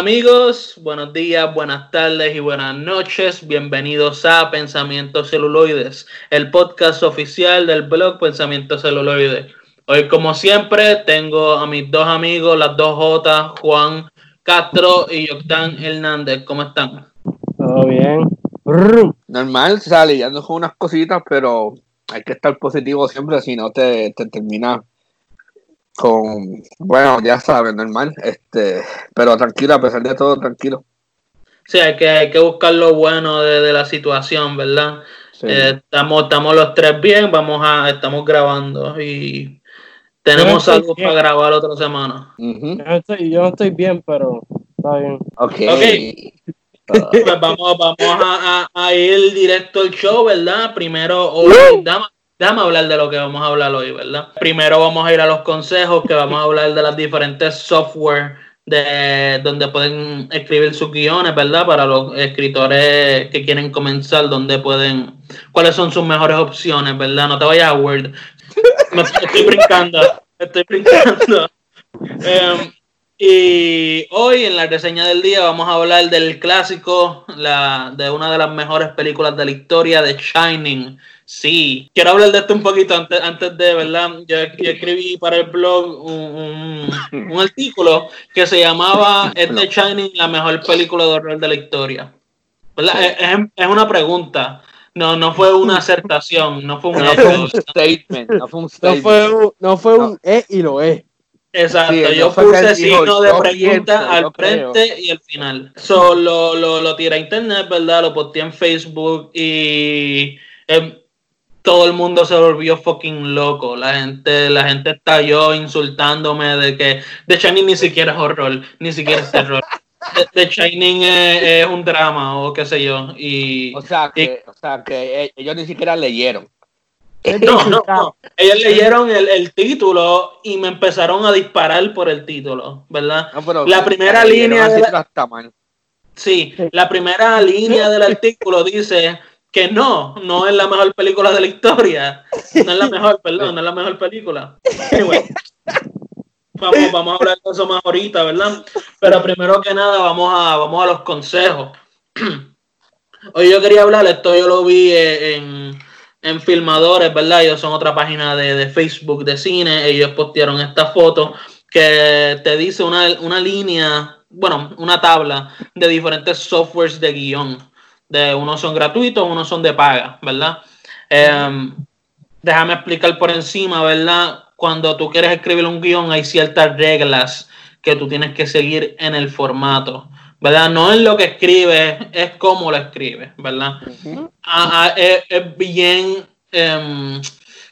Amigos, buenos días, buenas tardes y buenas noches. Bienvenidos a Pensamientos Celuloides, el podcast oficial del blog Pensamientos Celuloides. Hoy, como siempre, tengo a mis dos amigos, las dos J, Juan Castro y Yoctán Hernández. ¿Cómo están? Todo bien. Normal, sale, ya con unas cositas, pero hay que estar positivo siempre, si no te, te termina con, bueno, ya sabes, normal, este, pero tranquilo, a pesar de todo, tranquilo. Sí, hay que, hay que buscar lo bueno de, la situación, ¿verdad? Eh, estamos, estamos los tres bien, vamos a, estamos grabando y tenemos algo para grabar otra semana. yo, no estoy, yo, no estoy, bien, pero está bien. Ok. okay. pues vamos, vamos a, a, ir directo al show, ¿verdad? Primero, hoy, déjame, hablar de lo que vamos a hablar hoy, ¿verdad? Primero vamos a ir a los consejos, que vamos a hablar de las diferentes software de donde pueden escribir sus guiones, ¿verdad? Para los escritores que quieren comenzar, donde pueden, cuáles son sus mejores opciones, ¿verdad? No te vayas a Word, estoy brincando, estoy brincando. Em, y hoy en la reseña del día vamos a hablar del clásico, de una de las mejores películas de la historia, de Shining. Sí, quiero hablar de esto un poquito antes, antes de, ¿verdad? Yo, escribí para el blog un, un, artículo que se llamaba ¿Es de Shining la mejor película de horror de la historia? ¿Verdad? Es, es, una pregunta. No, no fue una acertación, no fue un, no fue un statement, no fue un statement. No fue un, no fue un E y lo es. Exacto, yo puse signo de pregunta al frente y al final. Solo lo, lo, tiré a internet, ¿verdad? Lo posté en Facebook y em, todo el mundo se volvió fucking loco. La gente, la gente estalló insultándome de que The Shining ni siquiera es horror, ni siquiera es terror. The, Shining es, un drama o qué sé yo. Y, o, sea que, o sea que e, ellos ni siquiera leyeron. No, no, no. Ellos leyeron el, el, título y me empezaron a disparar por el título, ¿verdad? la primera línea. De la... Sí, la primera línea del artículo dice que no, no es la mejor película de la historia. No es la mejor, perdón, no es la mejor película. vamos, vamos a hablar de eso más ahorita, ¿verdad? Pero primero que nada, vamos a, vamos a los consejos. Hoy yo quería hablar, esto yo lo vi en, en Filmadores, ¿verdad? Ellos son otra página de, de Facebook de cine, ellos postearon esta foto que te dice una, una línea, bueno, una tabla de diferentes softwares de guion de unos son gratuitos, unos son de paga, ¿verdad? Em, déjame explicar por encima, ¿verdad? Cuando tú quieres escribir un guion hay ciertas reglas que tú tienes que seguir en el formato, ¿verdad? No es lo que escribes, es cómo lo escribes, ¿verdad? Ah, ah, es, bien em,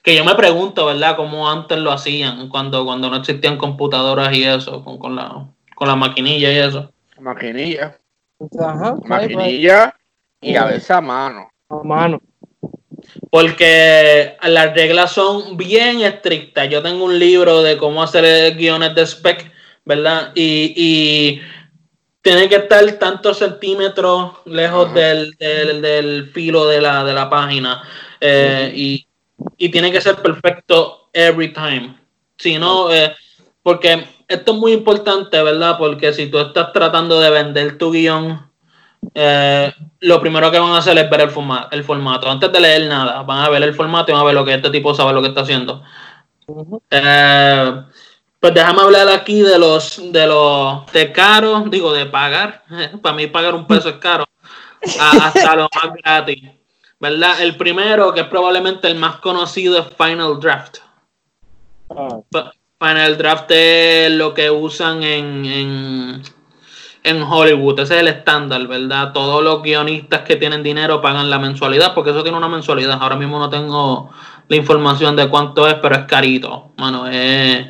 que yo me pregunto, ¿verdad? Cómo antes lo hacían, cuando, cuando no existían computadoras y eso, con, con la, con la maquinilla y eso. Maquinilla. Ajá, maquinilla y a veces a mano. A mano. Porque las reglas son bien estrictas. Yo tengo un libro de cómo hacer guiones de spec, ¿verdad? Y, y tiene que estar tantos centímetros lejos del, del, filo de la, de la página. Eh, y, y, tiene que ser perfecto every time. Si no, eh, porque esto es muy importante, ¿verdad? Porque si tú estás tratando de vender tu guion eh, lo primero que van a hacer es ver el, formato, el formato. Antes de leer nada, van a ver el formato y van a ver lo que este tipo sabe lo que está haciendo. Eh, pues déjame hablar aquí de los de los de caro, digo de pagar. Para mí pagar un peso es caro. hasta lo más gratis. ¿Verdad? El primero, que es probablemente el más conocido, es Final Draft. Ah. Final Draft es lo que usan en en Hollywood. Ese es el estándar, ¿verdad? Todos los guionistas que tienen dinero pagan la mensualidad, porque eso tiene una mensualidad. Ahora mismo no tengo la información de cuánto es, pero es carito. Mano, es,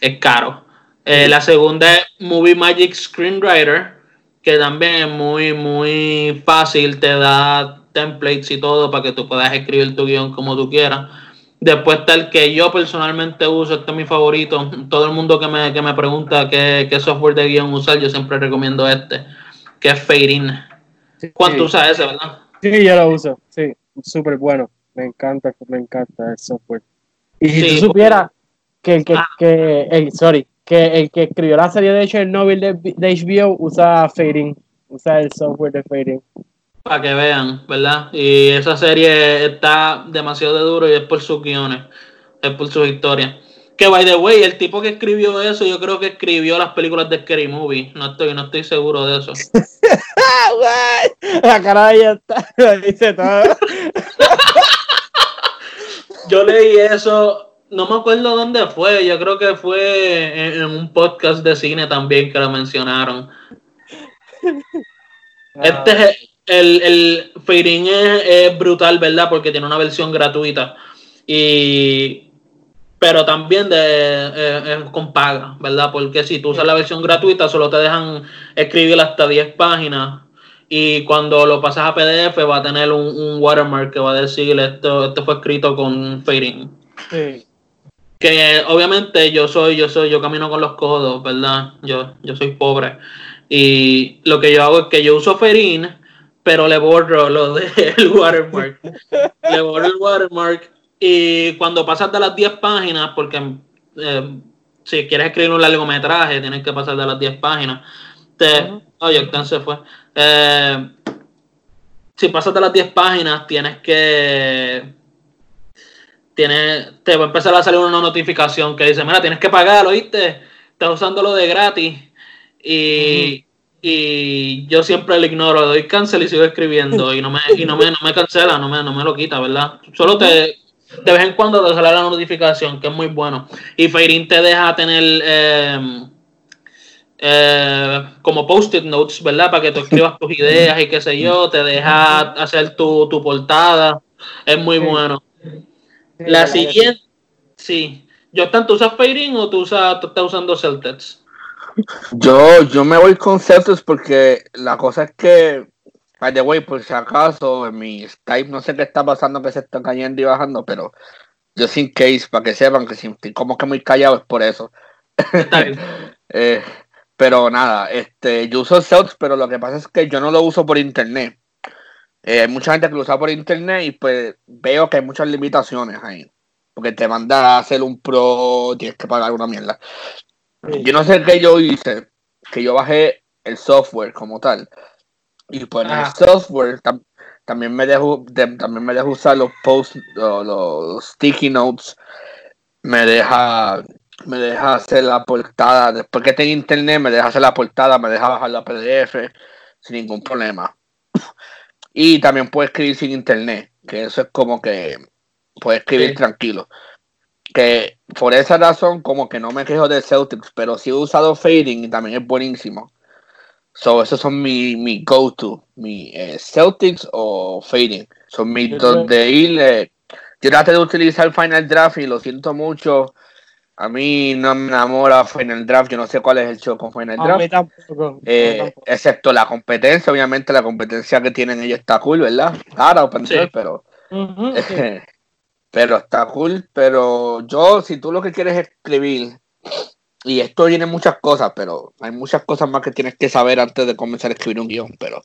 es caro. Eh, la segunda es Movie Magic Screenwriter, que también es muy, muy fácil, te da templates y todo para que tú puedas escribir tu guion como tú quieras. Después está el que yo personalmente uso, este es mi favorito. Todo el mundo que me, que me pregunta qué, software de guion usar, yo siempre recomiendo este, que es Fading. ¿Cuánto usas ese, verdad? Sí, yo lo uso, sí, súper bueno. Me encanta, me encanta el software. Y si tú supieras que el que, ah. que sorry, que el que escribió la serie de Chernobyl de, de HBO usa fading, usa el software de fading. Para que vean, ¿verdad? Y esa serie está demasiado de duro y es por sus guiones, es por sus historias. Que by the way, el tipo que escribió eso, yo creo que escribió las películas de Scary Movie. No estoy, no estoy seguro de eso. la cara de ella está, lo dice todo. Yo leí eso, no me acuerdo dónde fue, yo creo que fue en, en un podcast de cine también que lo mencionaron. Este es el, el Fading es, es brutal, ¿verdad? Porque tiene una versión gratuita. Y pero también de, eh, es con paga, ¿verdad? Porque si tú usas la versión gratuita, solo te dejan escribir hasta 10 páginas y cuando lo pasas a PDF va a tener un, un watermark que va a decir esto, esto fue escrito con. Sí. Que obviamente yo soy, yo soy, yo camino con los codos, ¿verdad? Yo, yo soy pobre. Y lo que yo hago es que yo uso fading, pero le borro lo del watermark. le borro el watermark y cuando pasas de las 10 páginas, porque eh, si quieres escribir un largometraje, tienes que pasar de las 10 páginas. Te, Ujú. Oye, Octán se fue. Eh, si pasas de las 10 páginas, tienes que. Tienes, te va a empezar a salir una notificación que dice: Mira, tienes que pagar, ¿oíste? Estás usándolo de gratis. Y, y yo siempre lo ignoro, doy cancel y sigo escribiendo. Y no me, y no me, no me cancela, no me, no me lo quita, ¿verdad? Solo te. De vez en cuando te sale la notificación, que es muy bueno. Y Fairin te deja tener. eh, eh, como post-it notes, ¿verdad? Para que tú escribas tus ideas y qué sé yo, te deja hacer tu, tu portada, es muy Sí. bueno. La siguiente, sí. Yo, ¿tú usas Fading o tú, usas, tú estás usando Celtex? Yo, yo me voy con Celtics porque la cosa es que, by the way, por si acaso, en mi Skype no sé qué está pasando, que se está cayendo y bajando, pero yo sin case, para que sepan que si estoy como que muy callado es por eso. Eh, pero nada, este, yo uso Celtics, pero lo que pasa es que yo no lo uso por internet. Eh, hay mucha gente que lo usa por internet y pues veo que hay muchas limitaciones ahí. Porque te manda a hacer un pro, tienes que pagar una mierda. Yo no sé qué yo hice, que yo bajé el software como tal. Y pues en el Ah. software tam- también me dejo de- también me dejo usar los post lo- los, sticky notes. Me deja me deja hacer la portada. Después que tenga internet, me deja hacer la portada, me deja bajar la PDF sin ningún problema. Y también puedo escribir sin internet, que eso es como que puedo escribir Sí. tranquilo que por esa razón como que no me quejo de Celtics, pero sí he usado Fading y también es buenísimo. So, esos son mi, mi go-to, mi eh, Celtics o Fading. Son mis dos de ir. eh, yo traté de utilizar Final Draft y lo siento mucho. A mí no me enamora Final Draft, yo no sé cuál es el show con Final A Draft. mí tampoco. a mí Eh, excepto la competencia, obviamente la competencia que tienen ellos está cool, ¿verdad? Sí. source, pero Ujú, sí. Pero está cool. Pero yo, si tú lo que quieres es escribir, y esto tiene muchas cosas, pero hay muchas cosas más que tienes que saber antes de comenzar a escribir un guion. Pero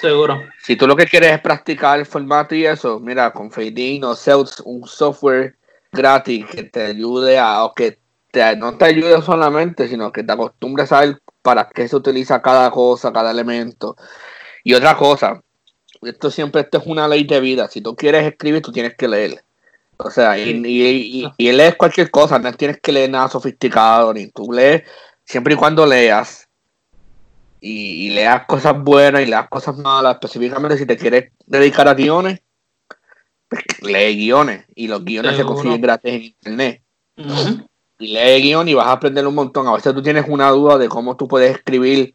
Seguro. si tú lo que quieres es practicar el formato y eso, mira, con Fading o Celts, un software gratis que te ayude a, o que te, no te ayude solamente, sino que te acostumbres a saber para qué se utiliza cada cosa, cada elemento. Y otra cosa, esto siempre esto es una ley de vida. Si tú quieres escribir, tú tienes que leer. O sea, y, y, y, y lees cualquier cosa, no tienes que leer nada sofisticado, ni tú lees siempre y cuando leas. Y, y leas cosas buenas y leas cosas malas, específicamente si te quieres dedicar a guiones, pues lee guiones. Y los guiones se consiguen gratis en internet. Ujú. Y lee guion y vas a aprender un montón. A veces tú tienes una duda de cómo tú puedes escribir,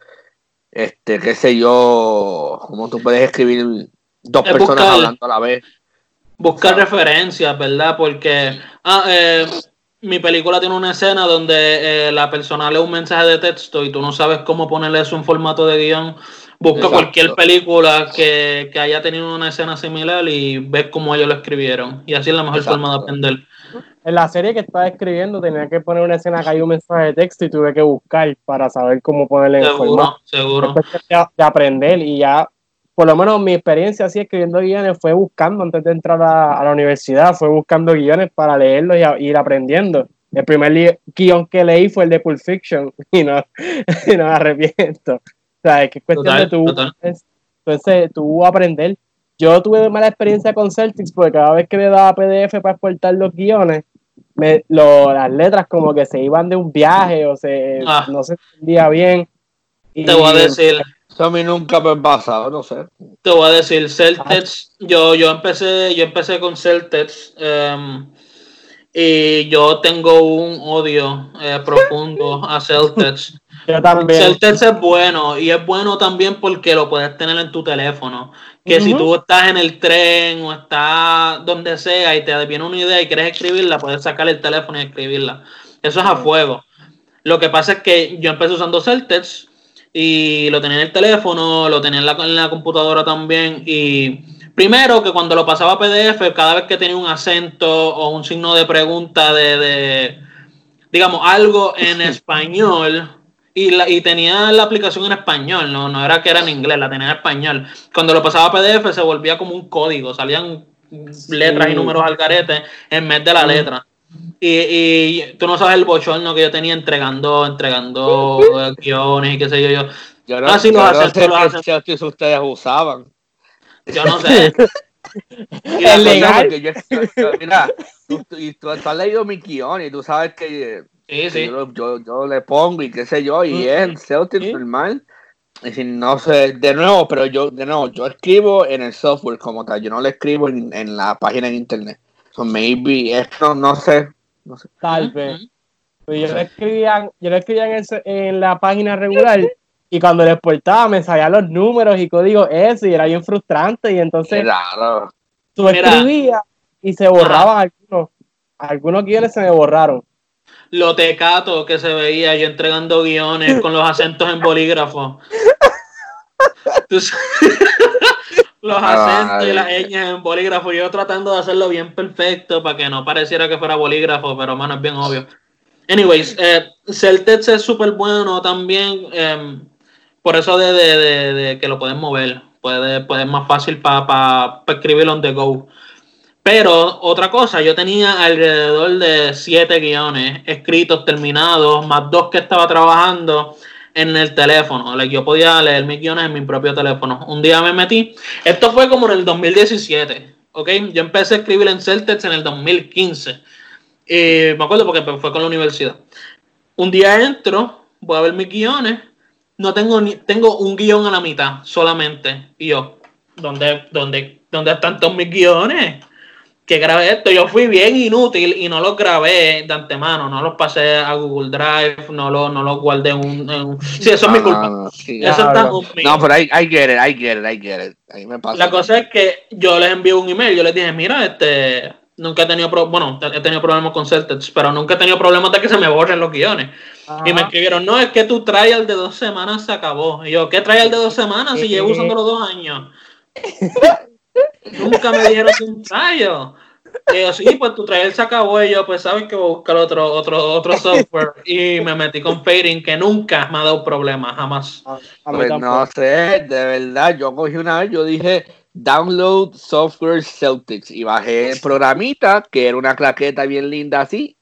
este, qué sé yo, cómo tú puedes escribir dos personas hablando a la vez. Buscar Claro. referencias, ¿verdad? Porque ah, eh, mi película tiene una escena donde eh, la persona lee un mensaje de texto y tú no sabes cómo ponerle eso en formato de guion. Busca Exacto. cualquier película que, que haya tenido una escena similar y ves cómo ellos lo escribieron. Y así es la mejor Exacto. forma de aprender. En la serie que estaba escribiendo tenía que poner una escena que hay un mensaje de texto y tuve que buscar para saber cómo ponerle en el formato. Seguro, seguro. De aprender y ya, por lo menos mi experiencia así escribiendo guiones fue buscando antes de entrar a, a la universidad, fue buscando guiones para leerlos y a- ir aprendiendo. el primer guion que leí fue el de Pulp Fiction y no, y no me arrepiento. O sea, es que es cuestión Total, de tú, total. es- entonces, tú aprender. Yo tuve mala experiencia con Celtics porque cada vez que le daba PDF para exportar los guiones, me, lo- las letras como que se iban de un viaje o se Ah. no se entendía bien. Y- Te voy a decir, Eso a mí nunca me ha pasado, no sé. te voy a decir, Celtics, yo, yo empecé, yo empecé con Celtics em, y yo tengo un odio eh, profundo a Celtics. Yo también. Celtics es bueno y es bueno también porque lo puedes tener en tu teléfono. Que si tú estás en el tren o estás donde sea y te viene una idea y quieres escribirla, puedes sacar el teléfono y escribirla. Eso es a fuego. Lo que pasa es que yo empecé usando Celtics y lo tenía en el teléfono, lo tenía en la, en la computadora también y primero que cuando lo pasaba a PDF, cada vez que tenía un acento o un signo de pregunta de, de digamos, algo en español y, la, y tenía la aplicación en español, no, no era que era en inglés, la tenía en español. Cuando lo pasaba a PDF se volvía como un código, salían letras y números al garete en vez de la letra. Y, y tú no sabes el bochorno que yo tenía entregando, entregando eh, guiones y qué sé yo, yo. Yo no, Ah, sí, los yo no sé los. Celtics ustedes usaban. Yo no sé. Es legal. Porque yo- yo- mira, tú, y tú, tú has leído mi guion y tú sabes que, Sí, que sí. Yo, yo, yo le pongo y qué sé yo, y es el Celtics Sí. normal. Y si no sé, de nuevo, pero yo, de nuevo, yo escribo en el software como tal, yo no le escribo en, en la página en internet. So maybe, esto no sé, no sé. Tal vez. Pues yo lo escribía, yo lo escribía en, ese- en la página regular y cuando le exportaba me salían los números y códigos eso y era bien frustrante y entonces tú escribías y se borraban algunos. Algunos guiones se me borraron. Lo tecato que se veía yo entregando guiones con los acentos en bolígrafo. Los acentos y las ñas en bolígrafo. Yo tratando de hacerlo bien perfecto para que no pareciera que fuera bolígrafo, pero mano, es bien obvio. Anyways, eh, Celtex es súper bueno también. em, por eso de, de- de- de que lo puedes mover. Puede, puede más fácil para escribirlo on the go. Pero otra cosa, yo tenía alrededor de siete guiones escritos, terminados, más dos que estaba trabajando en el teléfono. Like, yo podía leer mis guiones en mi propio teléfono. Un día me metí. Esto fue como en el 2017. ¿ok? Yo empecé a escribir en Celtex en el 2015. Eh, me acuerdo porque fue con la universidad. Un día entro, voy a ver mis guiones. No tengo ni tengo un guion a la mitad solamente. Y yo, ¿dónde, dónde, dónde están todos mis guiones? Que grabé esto. Yo fui bien inútil y no los grabé de antemano, no los pasé a Google Drive, no los no los guardé en un, en un- Sí, eso es mi No, culpa. no, no, sí. Eso está Diablo. conmigo. No, pero I, I get it, I get it, I get it. Ahí me pasa. La cosa es que yo les envié un email, yo les dije, mira, este, nunca he tenido, pro- bueno, he tenido problemas con Celtex, pero nunca he tenido problemas de que se me borren los guiones. Y me escribieron, no, es que tu trial de dos semanas se acabó. Y yo, ¿qué trial de dos semanas si llevo eh. usándolo dos años? Nunca me dijeron de un. Y yo, sí, pues tu trial se acabó. Y yo, pues sabes que voy a buscar otro, otro, otro software. Y me metí con Fading, que nunca me ha dado problemas, jamás. A, a mí Pues no sé, de verdad, yo cogí una vez, yo dije download software Celtics y bajé el programita, que era una claqueta bien linda así,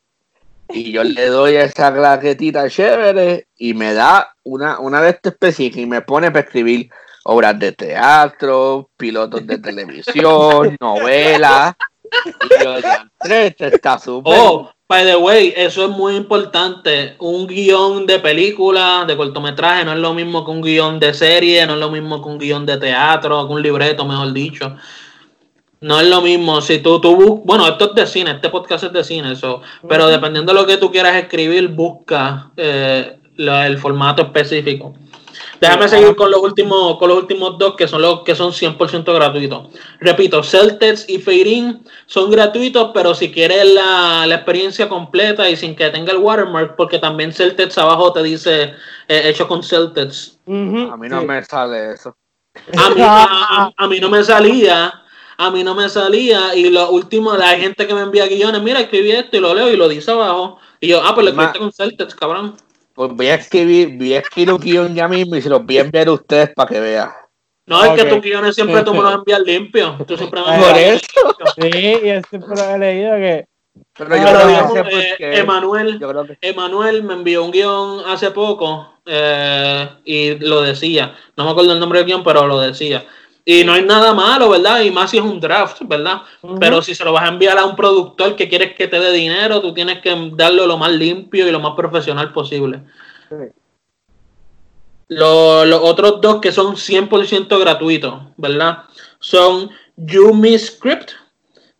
y yo le doy a esa claquetita chévere y me da una, una de esta específica y me pone para escribir obras de teatro, pilotos de televisión, novelas. Y yo, "Diantre, esto está súper. Oh, by the way, eso es muy importante. Un guion de película, de cortometraje, no es lo mismo que un guion de serie, no es lo mismo que un guion de teatro, que un libreto, mejor dicho. No es lo mismo. Si tú, tú bueno, esto es de cine, este podcast es de cine, eso. Pero dependiendo de lo que tú quieras escribir, busca eh, la- el formato específico. Déjame seguir con los últimos, con los últimos dos que son los que son 100% gratuitos. Repito, Celtex y Feirin son gratuitos, pero si quieres la, la experiencia completa y sin que tenga el watermark, porque también Celtex abajo te dice eh, hecho con. Ujú, A mí no sí. me sale eso. A mí, a, a- a mí no me salía, a mí no me salía y lo último, hay gente que me envía guiones, mira, escribí esto y lo leo y lo dice abajo. Y yo, ah, pues lo Ma- escribiste con Celtex, cabrón. Pues voy a escribir, voy a escribir un guion ya mismo y se los voy a enviar a ustedes para que vean. No, es que tus guiones siempre tú me los envías limpios. Tú siempre me Por envías eso. Sí, y yo siempre he leído que Pero yo Pero creo que digamos, eh, Emanuel, yo creo que Emanuel me envió un guion hace poco eh, y lo decía. No me acuerdo el nombre del guion, pero lo decía. Y no hay nada malo, ¿verdad? Y más si es un draft, ¿verdad? Pero si se lo vas a enviar a un productor que quieres que te dé dinero, tú tienes que darlo lo más limpio y lo más profesional posible. Sí. Los otros dos que son 100% gratuitos, ¿verdad? Son Yumi Script,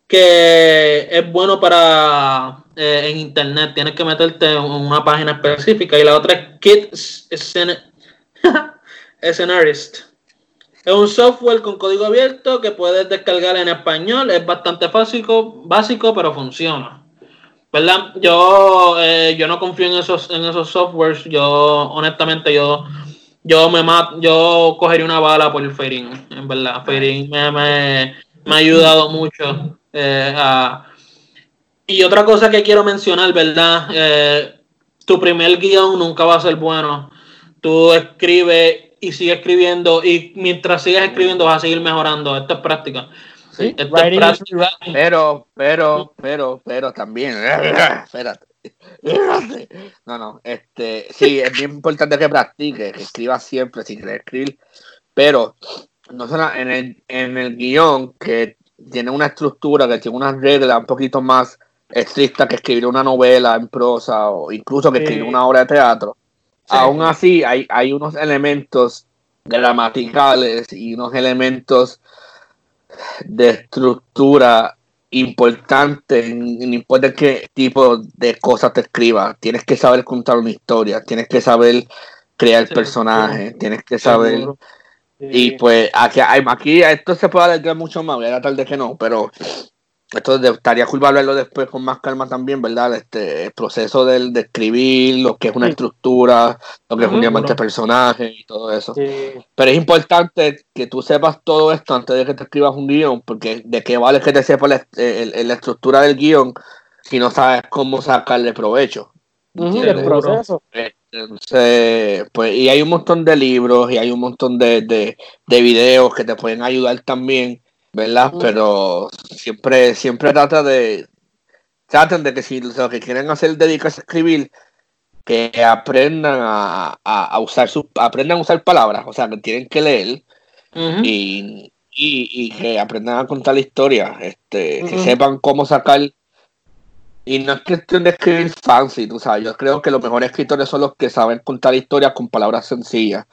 que es bueno para eh, en internet, tienes que meterte en una página específica y la otra es Kit Scen- Scenarist. Es un software con código abierto que puedes descargar en español, es bastante básico, básico pero funciona. ¿Verdad? Yo, eh, yo no confío en esos, en esos softwares. Yo, honestamente, yo, yo me mat- yo cogería una bala por el Fading, en verdad. Fading me, me, me ha ayudado mucho. eh, Y otra cosa que quiero mencionar, ¿verdad? Eh, tu primer guion nunca va a ser bueno. Tú escribes y sigues escribiendo y mientras sigas escribiendo vas a seguir mejorando. Esto es práctica. Sí. Esto es Writing is práctica. Pero, pero, pero, pero también. Espérate. Espérate. No, no. Este, sí, es bien importante que practiques, que escribas siempre si quieres escribir. Pero, no solo en el, en el guion, que tiene una estructura, que tiene unas reglas un poquito más estrictas que escribir una novela en prosa o incluso que Sí. escribir una obra de teatro. Sí. Aún así, hay, hay unos elementos gramaticales y unos elementos de estructura importante, no importa qué tipo de cosas te escribas, tienes que saber contar una historia, tienes que saber crear Sí, personajes, tienes que saber... Y pues aquí, aquí esto se puede alargar mucho más, voy a tratar de que no, pero esto estaría cool hablarlo después con más calma también, ¿verdad? Este el proceso del, de escribir, lo que es una Sí. estructura, lo que es un diamante de personaje y todo eso. Sí. Pero es importante que tú sepas todo esto antes de que te escribas un guion, porque de qué vale que te sepas la, el- el- la estructura del guion si no sabes cómo sacarle provecho. El proceso. Entonces, pues, y hay un montón de libros y hay un montón de, de, de videos que te pueden ayudar también, ¿verdad? Pero siempre, siempre trata de, traten de que si lo que quieren hacer dedicarse a escribir, que aprendan a, a, a usar sus, aprendan a usar palabras, o sea, que tienen que leer y, y, y que aprendan a contar la historia, este, que sepan cómo sacar. Y no es cuestión de escribir fancy, tú sabes. Yo creo que los mejores escritores son los que saben contar historias con palabras sencillas.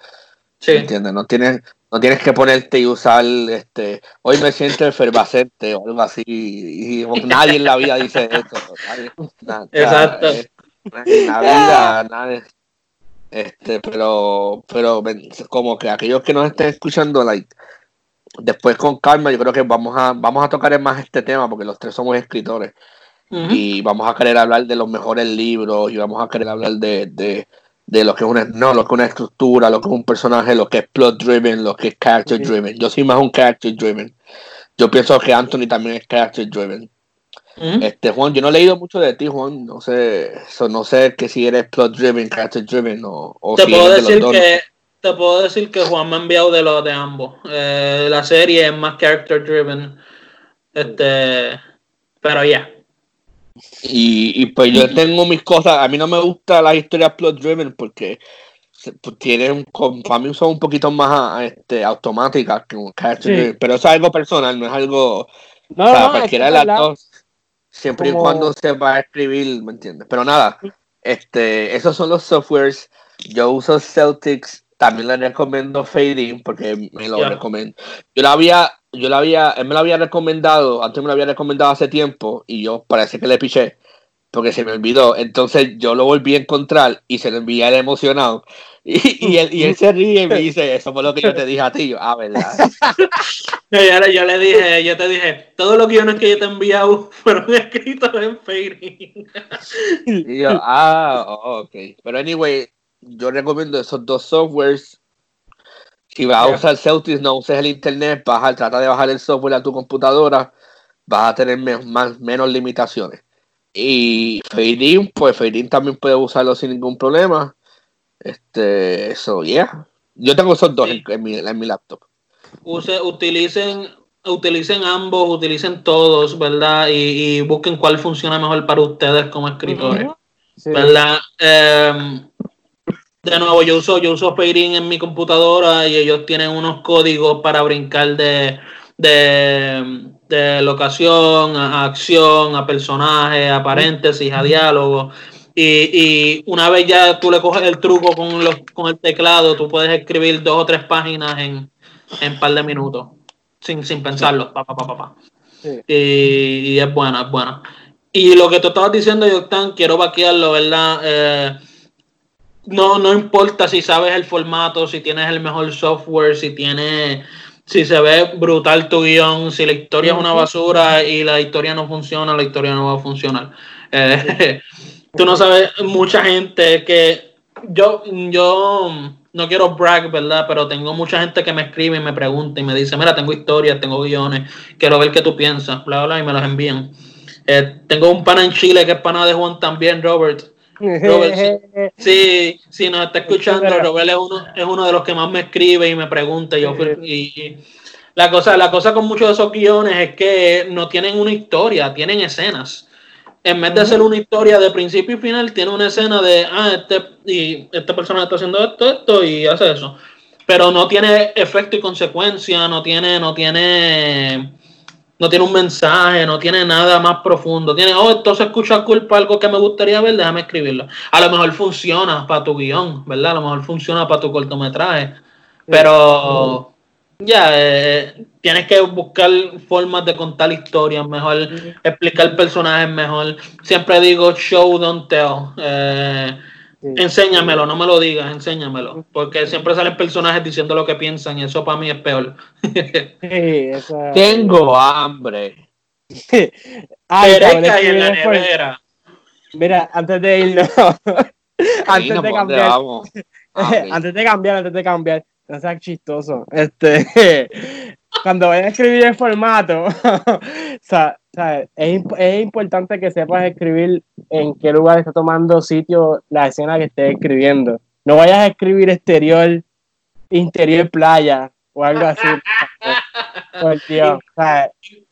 Sí. ¿Entiendes? No tienes, no tienes que ponerte y usar este. Hoy me siento efervescente o algo así. Y, y nadie en la vida dice eso. Nadie- na- Exacto. En la vida, nadie. Este, pero, pero como que aquellos que nos estén escuchando, like, después con calma, yo creo que vamos a, vamos a tocar más este tema porque los tres somos escritores Ujú. y vamos a querer hablar de los mejores libros y vamos a querer hablar de, de, de lo que es una no lo que es una estructura lo que es un personaje lo que es plot driven lo que es character driven. Yo soy más un character driven. Yo pienso que Anthony también es character driven. Ujú. este Juan yo no he leído mucho de ti Juan. No sé so, no sé que si eres plot driven character driven o, o te si puedo de decir dos. que te puedo decir que Juan me ha enviado de los de ambos. Eh, la serie es más character driven. Este pero ya Y, y pues yo tengo mis cosas, a mí no me gusta las historias plot driven porque pues, tienen, con- para mí son un poquito más ah, este, automáticas que un character Sí. driven, pero eso es algo personal, no es algo, No, o sea, no, cualquiera de las dos, siempre Como- y cuando se va a escribir, ¿me entiendes? Pero nada, este, esos son los softwares, yo uso Celtics, también le recomiendo Fading porque me lo Ya. recomiendo. Yo la había, yo la había, él me lo había recomendado, antes me lo había recomendado hace tiempo y yo parece que le piché porque se me olvidó. Entonces yo lo volví a encontrar y se lo envié a él emocionado. Y, y, él, y él se ríe y me dice, eso fue lo que yo te dije a ti. Yo, ah, ¿verdad? yo, yo le dije yo te dije todos los guiones que yo te he enviado fueron escritos en Fading Y yo, ah, oh, ok. Pero anyway, yo recomiendo esos dos softwares. Si vas a usar Celtics, no uses el internet, baja, trata de bajar el software a tu computadora, vas a tener me- más, menos limitaciones. Y Fading, pues Fading también puede usarlo sin ningún problema. Este, eso, yeah. Yo tengo esos dos Sí. en, en mi, en mi laptop. Use, utilicen utilicen ambos, utilicen todos, ¿verdad? Y, busquen cuál funciona mejor para ustedes como escritores, ¿verdad? Em, de nuevo, yo uso, yo uso en mi computadora y ellos tienen unos códigos para brincar de, de, locación a, acción, a personaje, a paréntesis, a diálogo. Y, una vez ya tú le coges el truco con, los, con el teclado, tú puedes escribir dos o tres páginas en, un par de minutos, sin, sin pensarlo. Pa, pa, pa, y, es buena, es buena. Y lo que tú estabas diciendo, Yoctan, quiero vaquearlo, ¿verdad? Eh, no, no importa si sabes el formato, si tienes el mejor software, si tienes, si se ve brutal tu guion, si la historia es una basura y la historia no funciona, la historia no va a funcionar. Eh, tú no sabes, mucha gente que yo, yo no quiero brag, ¿verdad? Pero tengo mucha gente que me escribe y me pregunta y me dice, mira, tengo historias, tengo guiones, quiero ver qué tú piensas, bla, bla, y me los envían. Eh, tengo un pana en Chile que es pana de Juan también, Robert. Robert, sí, sí, nos está escuchando. Robert es uno, es uno de los que más me escribe y me pregunta. Yo, y, la, cosa, la cosa con muchos de esos guiones es que no tienen una historia, tienen escenas. En vez de hacer una historia de principio y final, tiene una escena de, ah, este, y esta persona está haciendo esto, esto y hace eso. Pero no tiene efecto y consecuencia, no tiene, no tiene no tiene un mensaje, no tiene nada más profundo. Tiene, oh, entonces escucha culpa algo que me gustaría ver, déjame escribirlo. A lo mejor funciona para tu guion, ¿verdad? A lo mejor funciona para tu cortometraje. Pero ya, eh, tienes que buscar formas de contar historias mejor, explicar personajes mejor. Siempre digo show, don't tell. Eh, Enséñamelo, no me lo digas, enséñamelo. Porque siempre salen personajes diciendo lo que piensan y eso para mí es peor. Tengo hambre. Ay, en la nevera. Mira, antes de irnos, antes de cambiar, antes de cambiar, antes de cambiar, no seas chistoso. Este, cuando vayas a escribir el formato, o sea, es, es, importante que sepas escribir en qué lugar está tomando sitio la escena que estés escribiendo. No vayas a escribir exterior, interior playa o algo así. Por Dios,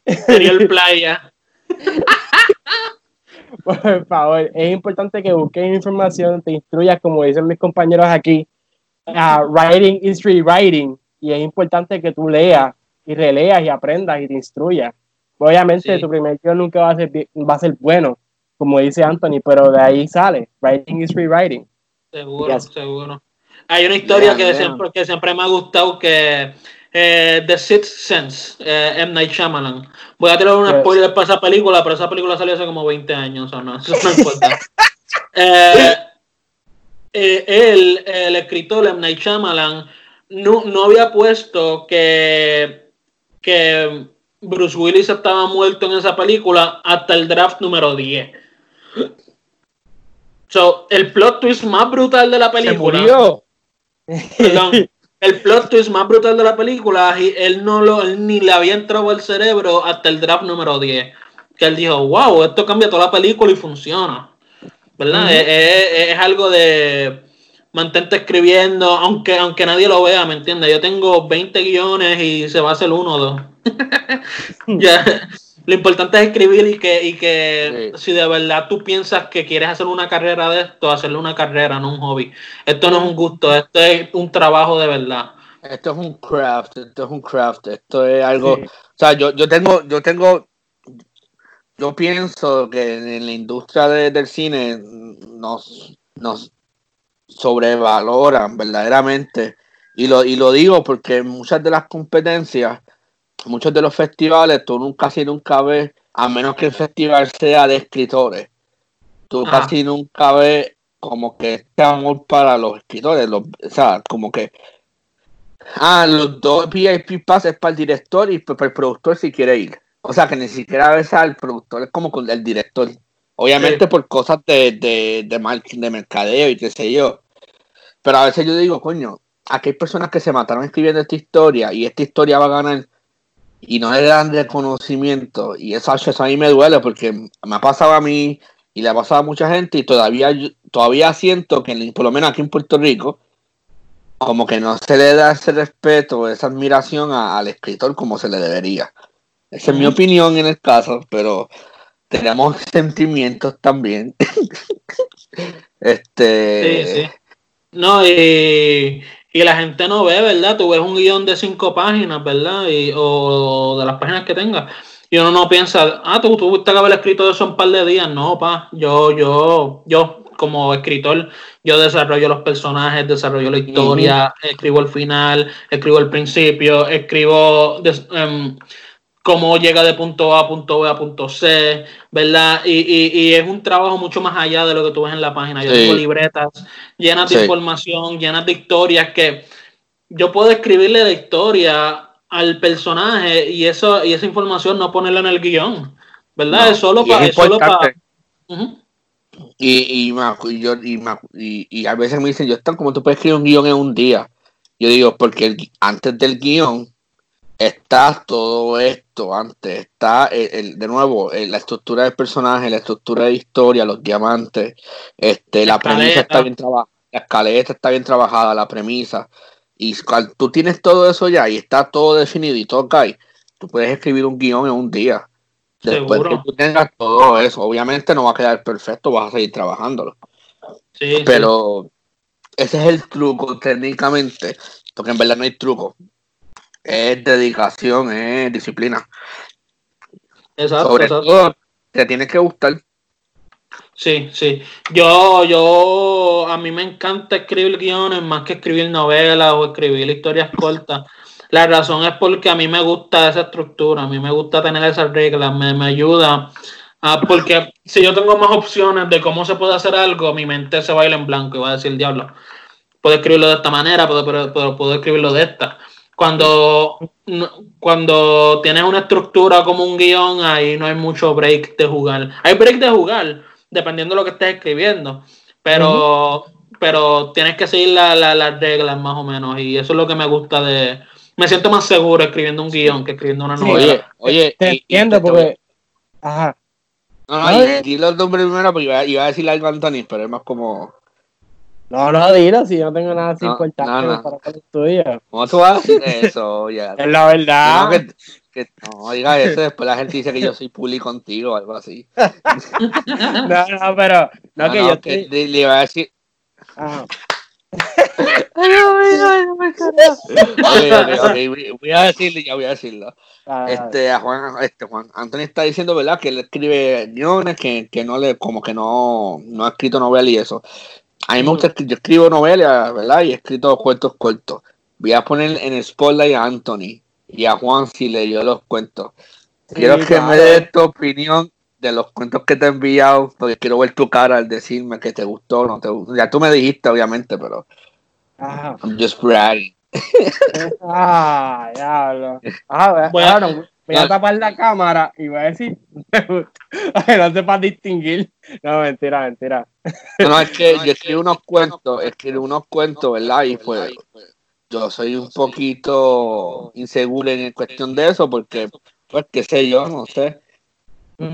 Interior playa. Por favor, es importante que busques información, te instruyas, como dicen mis compañeros aquí. Uh, writing is rewriting. Y es importante que tú leas y releas y aprendas y te instruyas. Obviamente tu primer guion nunca va a, ser, va a ser bueno, como dice Anthony, pero de ahí sale. Writing is rewriting. Seguro, seguro. Hay una historia que, Siempre, que siempre me ha gustado que eh, The Sixth Sense, eh, M. Night Shyamalan. Voy a tirar un spoiler para esa película, pero esa película salió hace como 20 años, o no, eso no importa. eh, eh, él, el escritor M. Night Shyamalan, no, no había puesto que, que Bruce Willis estaba muerto en esa película hasta el draft número 10. So, el plot twist más brutal de la película. Se murió. Perdón, el plot twist más brutal de la película, él no lo, ni le había entrado al cerebro hasta el draft número 10. Que él dijo, wow, esto cambia toda la película y funciona. ¿Verdad? es, algo de mantente escribiendo, aunque, aunque nadie lo vea, ¿me entiendes? Yo tengo 20 guiones y se va a hacer uno o dos. ya. Lo importante es escribir y que, y que si de verdad tú piensas que quieres hacer una carrera de esto, hacerle una carrera, no un hobby. Esto no es un gusto, esto es un trabajo de verdad. Esto es un craft, esto es un craft, esto es algo, o sea, yo, yo tengo, yo tengo, yo pienso que en la industria del cine nos, nos sobrevaloran verdaderamente. Y lo, y lo digo porque muchas de las competencias muchos de los festivales tú nunca casi nunca ves, a menos que el festival sea de escritores, tú casi nunca ves como que este amor para los escritores, o sea, como que ah, los dos VIP pases para el director y para el productor si quiere ir. O sea, que ni siquiera ves al productor, es como con el director. Obviamente por cosas de, de, de, de mercadeo y qué sé yo. Pero a veces yo digo, coño, aquí hay personas que se mataron escribiendo esta historia y esta historia va a ganar y no le dan reconocimiento. Y eso, eso a mí me duele porque me ha pasado a mí y le ha pasado a mucha gente y todavía, todavía siento que, por lo menos aquí en Puerto Rico, como que no se le da ese respeto, esa admiración al escritor como se le debería. Esa es mi opinión en el caso, pero tenemos sentimientos también. este. Sí, sí. No, y, la gente no ve, ¿verdad? Tú ves un guion de cinco páginas, ¿verdad? Y, o de las páginas que tengas. Y uno no piensa, ah, tú tuviste que haber escrito eso en un par de días. No, pa, yo, yo, yo, como escritor, yo desarrollo los personajes, desarrollo la historia, escribo el final, escribo el principio, escribo em, cómo llega de punto A a punto B a punto C, ¿verdad? Y, es un trabajo mucho más allá de lo que tú ves en la página. Yo tengo libretas llenas de información, llenas de historias que yo puedo escribirle de historia al personaje y eso y esa información no ponerla en el guion, ¿verdad? es solo para... Y, y, yo, y, y, a veces me dicen, yo están como tú puedes escribir un guion en un día. Yo digo, porque antes del guion está todo esto, antes está el, de nuevo la estructura del personaje, la estructura de historia, los diamantes, este, la, premisa está bien trabajada, la escaleta está bien trabajada, la premisa. Y cuando tú tienes todo eso ya y está todo definido y todo cae, tú puedes escribir un guion en un día. Después que tú tengas todo eso, obviamente no va a quedar perfecto, vas a seguir trabajándolo. Pero ese es el truco técnicamente, porque en verdad no hay truco. Es dedicación, es disciplina. Exacto, Sobre todo, te tiene que gustar. Sí, sí. Yo, yo, a mí me encanta escribir guiones más que escribir novelas o escribir historias cortas. La razón es porque a mí me gusta esa estructura, a mí me gusta tener esas reglas, me, me ayuda. porque si yo tengo más opciones de cómo se puede hacer algo, mi mente se baila en blanco y va a decir, diablo, puedo escribirlo de esta manera, pero, pero, puedo escribirlo de esta. Cuando, cuando tienes una estructura como un guion, ahí no hay mucho break de jugar. Hay break de jugar, dependiendo de lo que estés escribiendo, pero, pero tienes que seguir las reglas más o menos, y eso es lo que me gusta de, me siento más seguro escribiendo un guion que escribiendo una novela. Oye, oye, te entiendo porque. Ajá. No, no, no y, los nombres primero porque iba, iba, a decirle algo a Anthony, pero es más como. No, no, dilo, si yo no tengo nada así importante no, no. para estudies. ¿Cómo tú vas a decir eso? Ya. es la verdad. Que, que, no, diga eso, después la gente dice que yo soy puli contigo o algo así. no, no, pero. No, que yo. Que, estoy... Le iba a decir. Ajá voy a decirlo, ya voy a decirlo. Ah, este, a Juan, este, Juan Anthony está diciendo, ¿verdad? Que él escribe guiones, que, que no le, como que no, no ha escrito novela y eso. A mí me gusta, yo escribo novelas, ¿verdad? Y he escrito cuentos cortos. Voy a poner en el spotlight a Anthony y a Juan si leyó los cuentos. Quiero que me dé tu opinión de los cuentos que te he enviado, porque quiero ver tu cara al decirme que te gustó o no te gustó. Ya tú me dijiste, obviamente, pero. Ah. I'm just bragging. ah, diablo. Ah, bueno, voy a tapar la cámara y voy a decir, no sepa distinguir. No, mentira, mentira. No, es que yo escribo unos cuentos, escribo unos cuentos, ¿verdad? Y pues yo soy un poquito inseguro en cuestión de eso, porque, pues, qué sé yo, no sé.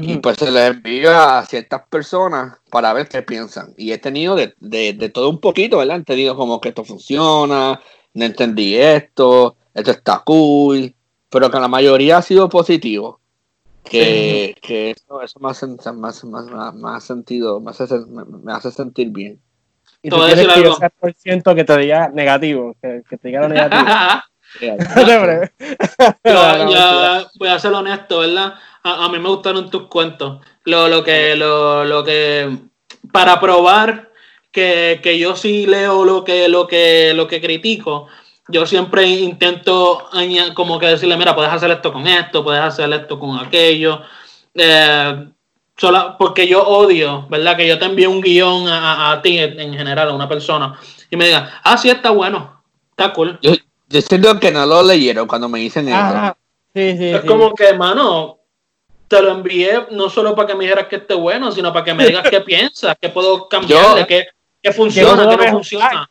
Y pues se les envía a ciertas personas para ver qué piensan. Y he tenido de, de, todo un poquito, ¿verdad? He tenido como que esto funciona, no entendí esto, esto está cool, pero que la mayoría ha sido positivo. Que, que eso, eso me, hace, más, más, más, sentido, me hace, me, hace sentir bien. Y tú quieres que algo? por ciento que te diga negativo, que, que te diga lo negativo. voy a ser honesto, ¿verdad? a, mí me gustaron tus cuentos. Lo, lo, que, lo, lo que, para probar que, que, yo sí leo lo que, lo que, lo que critico, yo siempre intento como que decirle, mira, puedes hacer esto con esto, puedes hacer esto con aquello. Eh, porque yo odio, ¿verdad? Que yo te envíe un guion a, a, ti en general, a una persona, y me diga, ah, sí, está bueno, está cool. Yo, yo siento que no lo leyeron cuando me dicen eso. Sí, sí, es como que, hermano, te lo envié no solo para que me dijeras que esté bueno, sino para que me digas qué piensas, qué puedo cambiar, qué, funciona, qué no funciona.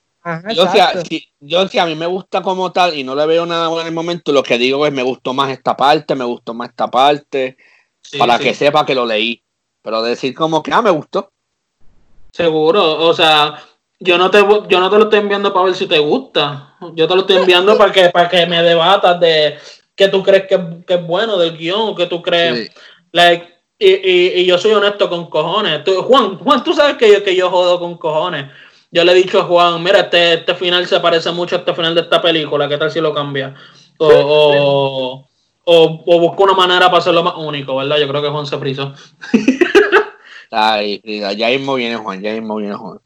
Yo, si, yo si a mí me gusta como tal y no le veo nada bueno en el momento, lo que digo es me gustó más esta parte, me gustó más esta parte, para que sepa que lo leí. Pero decir como que, ah, me gustó. Seguro, o sea, yo no te yo no te lo estoy enviando para ver si te gusta. Yo te lo estoy enviando para que para que me debatas de qué tú crees que, es bueno del guion o qué tú crees. y, yo soy honesto con cojones. Juan, Juan, tú sabes que yo, que yo jodo con cojones. Yo le he dicho a Juan, mira, este, este final se parece mucho a este final de esta película, ¿qué tal si lo cambia? O, o, o, busca una manera para hacerlo más único, ¿verdad? Yo creo que Juan se frizó. ya mismo viene Juan, ya mismo viene Juan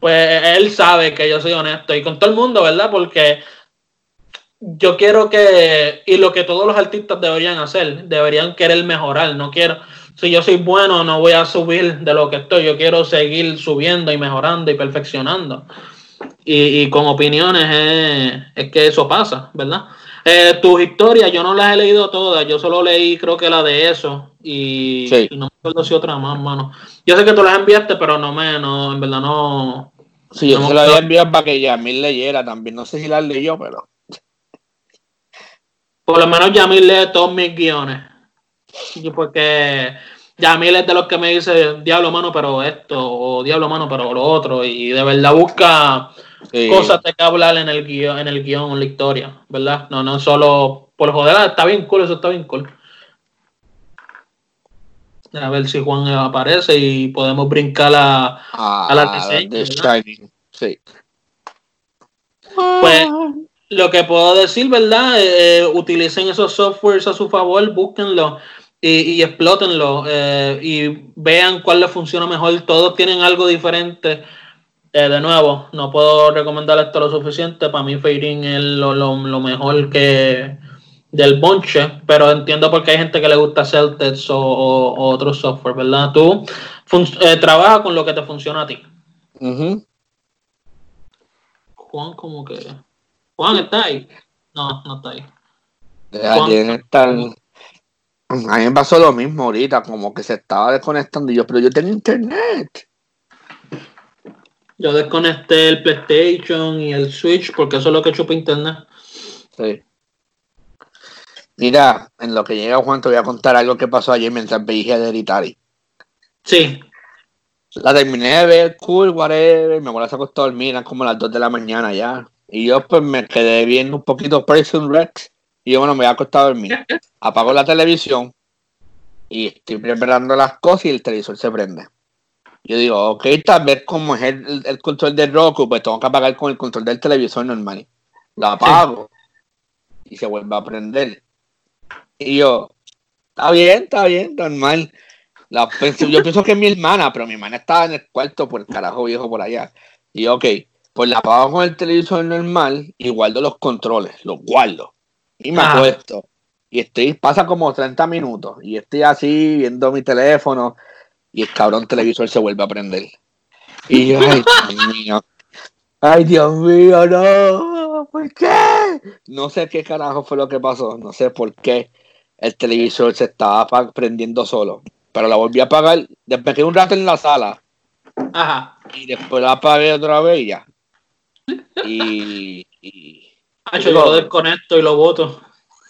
pues él sabe que yo soy honesto y con todo el mundo, ¿verdad? Porque yo quiero que, y lo que todos los artistas deberían hacer, deberían querer mejorar, no quiero, si yo soy bueno, no voy a subir de lo que estoy, yo quiero seguir subiendo y mejorando y perfeccionando. Y, con opiniones es, que eso pasa, ¿verdad? Eh, tus historias yo no las he leído todas, yo solo leí creo que la de eso y, no me acuerdo si otra más, mano. Yo sé que tú las enviaste, pero no me, no, en verdad no. Sí, yo se las había enviado para que Yamil leyera también. No sé si las leyó, pero. Por lo menos Yamil lee todos mis guiones. Porque Yamil es de los que me dice, diablo mano, pero esto, o diablo mano, pero lo otro. Y de verdad busca cosas de que hablar en el guion, en el guion, en la historia, ¿verdad? No, no solo por joder, ah, está bien cool, eso está bien cool. A ver si Juan aparece y podemos brincar a, a, la Sí. Pues lo que puedo decir, ¿verdad? Eh, utilicen esos softwares a su favor, búsquenlo y, y explótenlo eh, y vean cuál les funciona mejor. Todos tienen algo diferente. Eh, de nuevo, no puedo recomendar esto lo suficiente. Para mí, Fading es lo, lo, mejor que, del bonche, pero entiendo por qué hay gente que le gusta Celtics o, o, otro software, ¿verdad? Tú eh, trabaja con lo que te funciona a ti. Juan, como que. Juan está ahí. No, no está ahí. A mí me pasó lo mismo ahorita, como que se estaba desconectando y yo, pero yo tengo internet. Yo desconecté el PlayStation y el Switch porque eso es lo que chupa internet. Sí. Mira, en lo que llega Juan, te voy a contar algo que pasó ayer mientras veía Hereditary. Sí. La terminé de ver, cool, whatever. Mi abuela se acostó a dormir, eran como las 2 de la mañana ya. Y yo, pues, me quedé viendo un poquito Prison Rex. Y yo, bueno, me voy a acostar a dormir. Apago la televisión y estoy preparando las cosas y el televisor se prende. Yo digo, ok, tal vez como es el, control del Roku, pues tengo que apagar con el control del televisor normal. Lo apago y se vuelve a prender. Y yo, está bien, está bien, normal. La, yo pienso que es mi hermana, pero mi hermana estaba en el cuarto por el carajo viejo por allá. Y yo, ok, pues la apago con el televisor normal y guardo los controles, los guardo. Y me acuesto. Y estoy, pasa como 30 minutos. Y estoy así viendo mi teléfono. Y el cabrón televisor se vuelve a prender. Y yo, ay, Dios mío. Ay, Dios mío, no. ¿Por qué? No sé qué carajo fue lo que pasó. No sé por qué el televisor se estaba prendiendo solo. Pero la volví a apagar. Después quedé un rato en la sala. Ajá. Y después la apagué otra vez y ya. Y. y yo lo desconecto y lo voto.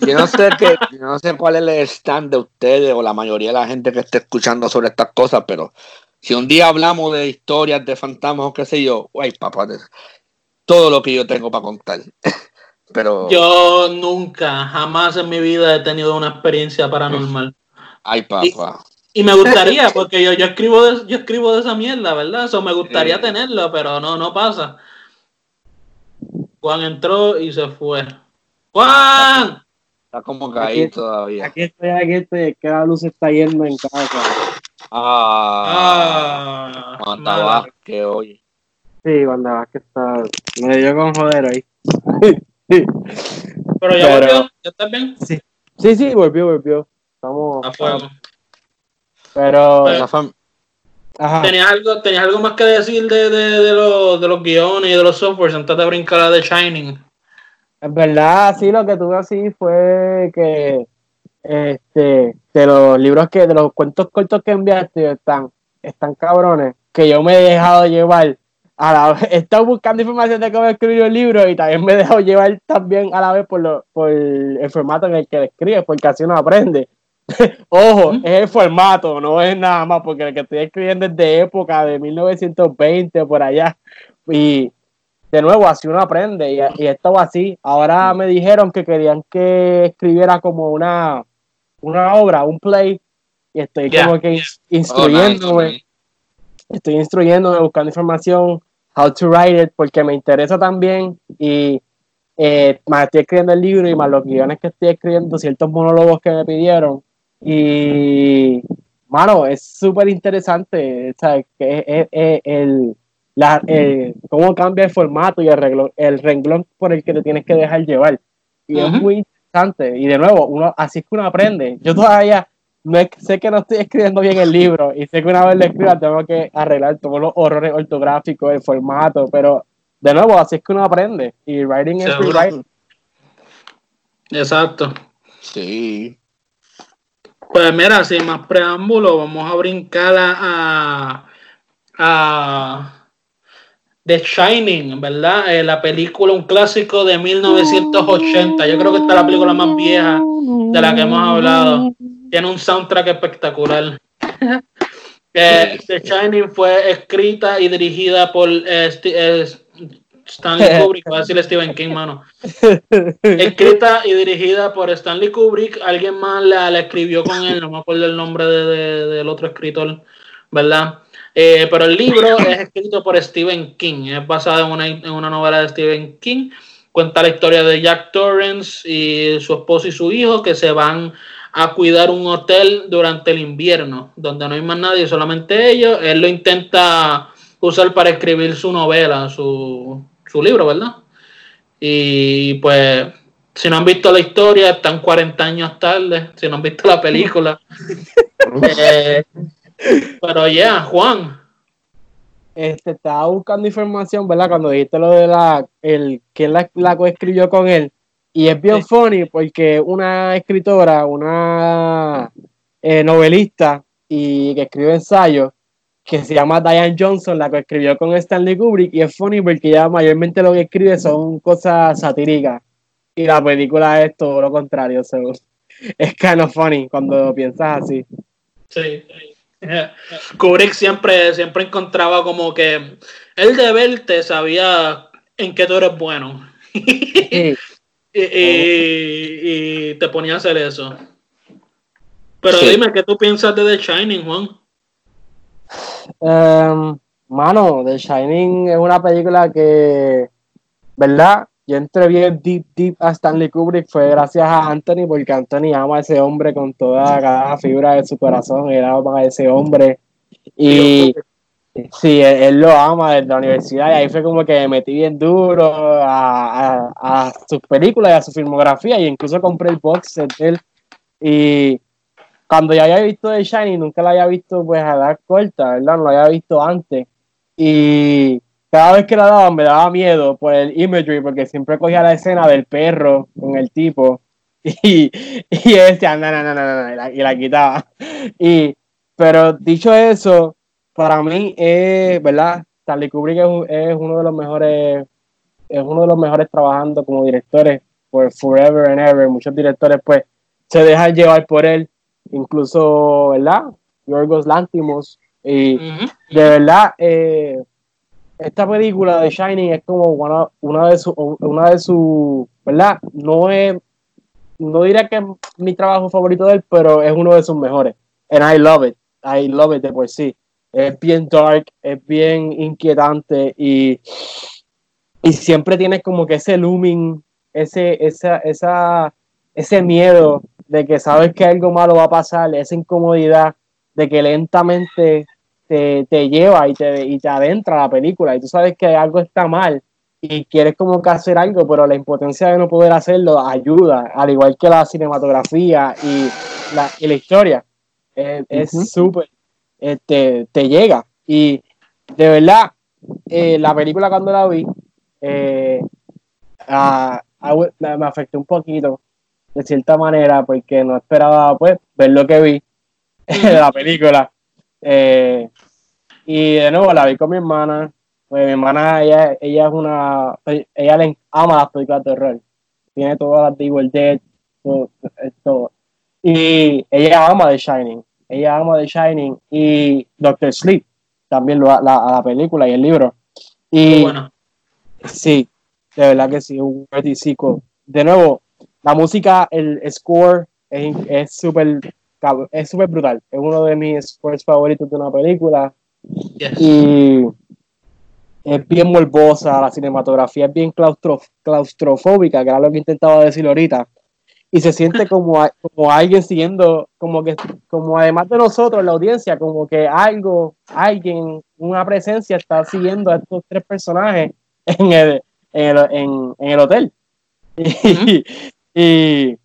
Yo no sé qué, no sé cuál es el stand de ustedes o la mayoría de la gente que esté escuchando sobre estas cosas, pero si un día hablamos de historias de fantasmas o qué sé yo, guay, papá, todo lo que yo tengo para contar. Pero... Yo nunca, jamás en mi vida he tenido una experiencia paranormal. Ay, papá. Y, me gustaría, porque yo, yo, escribo de, yo escribo de esa mierda, ¿verdad? Eso me gustaría tenerlo, pero no, no pasa. Juan entró y se fue. ¡Juan! Está como caído todavía. Aquí estoy, aquí estoy, es que la luz está yendo en casa. Ah, ah que oye. Sí, Wanda que está. Me dio con joder ahí. Pero ya volvió, ya está bien. Sí, sí, sí volvió, volvió. Estamos. Afuera. Pero. ¿Tenías algo, ¿Tenías algo más que decir de, de, de, los, de los guiones y de los softwares antes de brincar a The Shining? En verdad, sí, lo que tuve así fue que este, de los libros que, de los cuentos cortos que enviaste están, están cabrones, que yo me he dejado llevar a la vez, he estado buscando información de cómo escribir el libro y también me he dejado llevar también a la vez por, lo, por el formato en el que escribe, porque así uno aprende. Ojo, es el formato, no es nada más, porque el que estoy escribiendo es de época de 1920 por allá. Y de nuevo, así uno aprende. Y, y así. Ahora me dijeron que querían que escribiera como una, una obra, un play. Y estoy como que instruyéndome. Oh, estoy instruyéndome, buscando información, how to write it, porque me interesa también. Y eh, más estoy escribiendo el libro y más los guiones que estoy escribiendo, ciertos monólogos que me pidieron. Y, mano, es súper interesante, ¿sabes? Que es, el, la, cómo cambia el formato y el renglón, el renglón por el que te tienes que dejar llevar. Y es muy interesante. Y de nuevo, uno, así es que uno aprende. Yo todavía no sé que no estoy escribiendo bien el libro y sé que una vez lo escriba tengo que arreglar todos los horrores ortográficos, el formato, pero de nuevo, así es que uno aprende. Y writing es rewriting. Exacto. Sí. Pues mira, sin más preámbulo, vamos a brincar a, a, The Shining, ¿verdad? Eh, la película, un clásico de 1980. Yo creo que esta es la película más vieja de la que hemos hablado. Tiene un soundtrack espectacular. Eh, The Shining fue escrita y dirigida por eh, Stanley Kubrick, va a decir Stephen King, mano. Escrita y dirigida por Stanley Kubrick, alguien más la, escribió con él, no me acuerdo el nombre del otro escritor, ¿verdad? Eh, pero el libro es escrito por Stephen King, es basado en una, en una novela de Stephen King, cuenta la historia de Jack Torrance y su esposo y su hijo que se van a cuidar un hotel durante el invierno, donde no hay más nadie, solamente ellos. Él lo intenta usar para escribir su novela, su, su libro, ¿verdad? Y pues, si no han visto la historia, están 40 años tarde, si no han visto la película. Eh, pero ya, Juan. Este, estaba buscando información, ¿verdad? Cuando dijiste lo de la, el, que la, la coescribió con él. Y es bien funny porque una escritora, una eh, novelista y que escribe ensayos, que se llama Diane Johnson, la que escribió con Stanley Kubrick, y es funny porque ella mayormente lo que escribe son cosas satíricas, y la película es todo lo contrario, es kind of funny cuando piensas así. Sí. Kubrick siempre, siempre encontraba como que él de verte sabía en qué tú eres bueno. y, te ponía a hacer eso. Pero dime, ¿qué tú piensas de The Shining, Juan? Um, mano, The Shining es una película que, ¿verdad? Yo entré bien deep, deep a Stanley Kubrick, fue gracias a Anthony, porque Anthony ama a ese hombre con toda cada fibra de su corazón, él ama a ese hombre. Y sí, él, lo ama desde la universidad, y ahí fue como que me metí bien duro a, a, a sus películas y a su filmografía, y incluso compré el box de él. Y cuando ya había visto The Shining, nunca la había visto pues a dar corta, ¿verdad? No la había visto antes. Y cada vez que la daban me daba miedo por el imagery, porque siempre cogía la escena del perro con el tipo y, y decía, no, no, no, no, no, y la, quitaba. Y, pero dicho eso, para mí es, ¿verdad? Stanley Kubrick es, uno de los mejores, es uno de los mejores trabajando como directores por Forever and Ever. Muchos directores pues se dejan llevar por él incluso, ¿verdad? Yorgos Lantimos. Y de verdad, eh, esta película de Shining es como una, una de sus, una de su, ¿verdad? No es, no diría que es mi trabajo favorito de él, pero es uno de sus mejores. And I love it. I love it de por sí. Es bien dark, es bien inquietante y, y siempre tiene como que ese looming, ese, esa, esa, ese miedo de que sabes que algo malo va a pasar, esa incomodidad de que lentamente te, lleva y te, y te adentra la película y tú sabes que algo está mal y quieres como que hacer algo, pero la impotencia de no poder hacerlo ayuda, al igual que la cinematografía y la, la historia. Es súper, este, te llega. Y de verdad, eh, la película cuando la vi, eh, me afectó un poquito de cierta manera porque no esperaba pues ver lo que vi de la película. Eh, y de nuevo la vi con mi hermana. Pues mi hermana, ella, ella es una. Ella le ama las películas de terror. Tiene todas las de Evil Dead, todo, Y ella ama The Shining. Ella ama The Shining y Doctor Sleep. También lo, la, la película y el libro. Y bueno. sí, de verdad que sí, un De nuevo, la música, el score es súper es súper brutal. Es uno de mis scores favoritos de una película. Y es bien morbosa, la cinematografía es bien claustrofóbica, que era lo que intentaba decir ahorita. Y se siente como, como alguien siguiendo, como que, como además de nosotros, la audiencia, como que algo, alguien, una presencia está siguiendo a estos tres personajes en el, en el, en, el hotel. y, y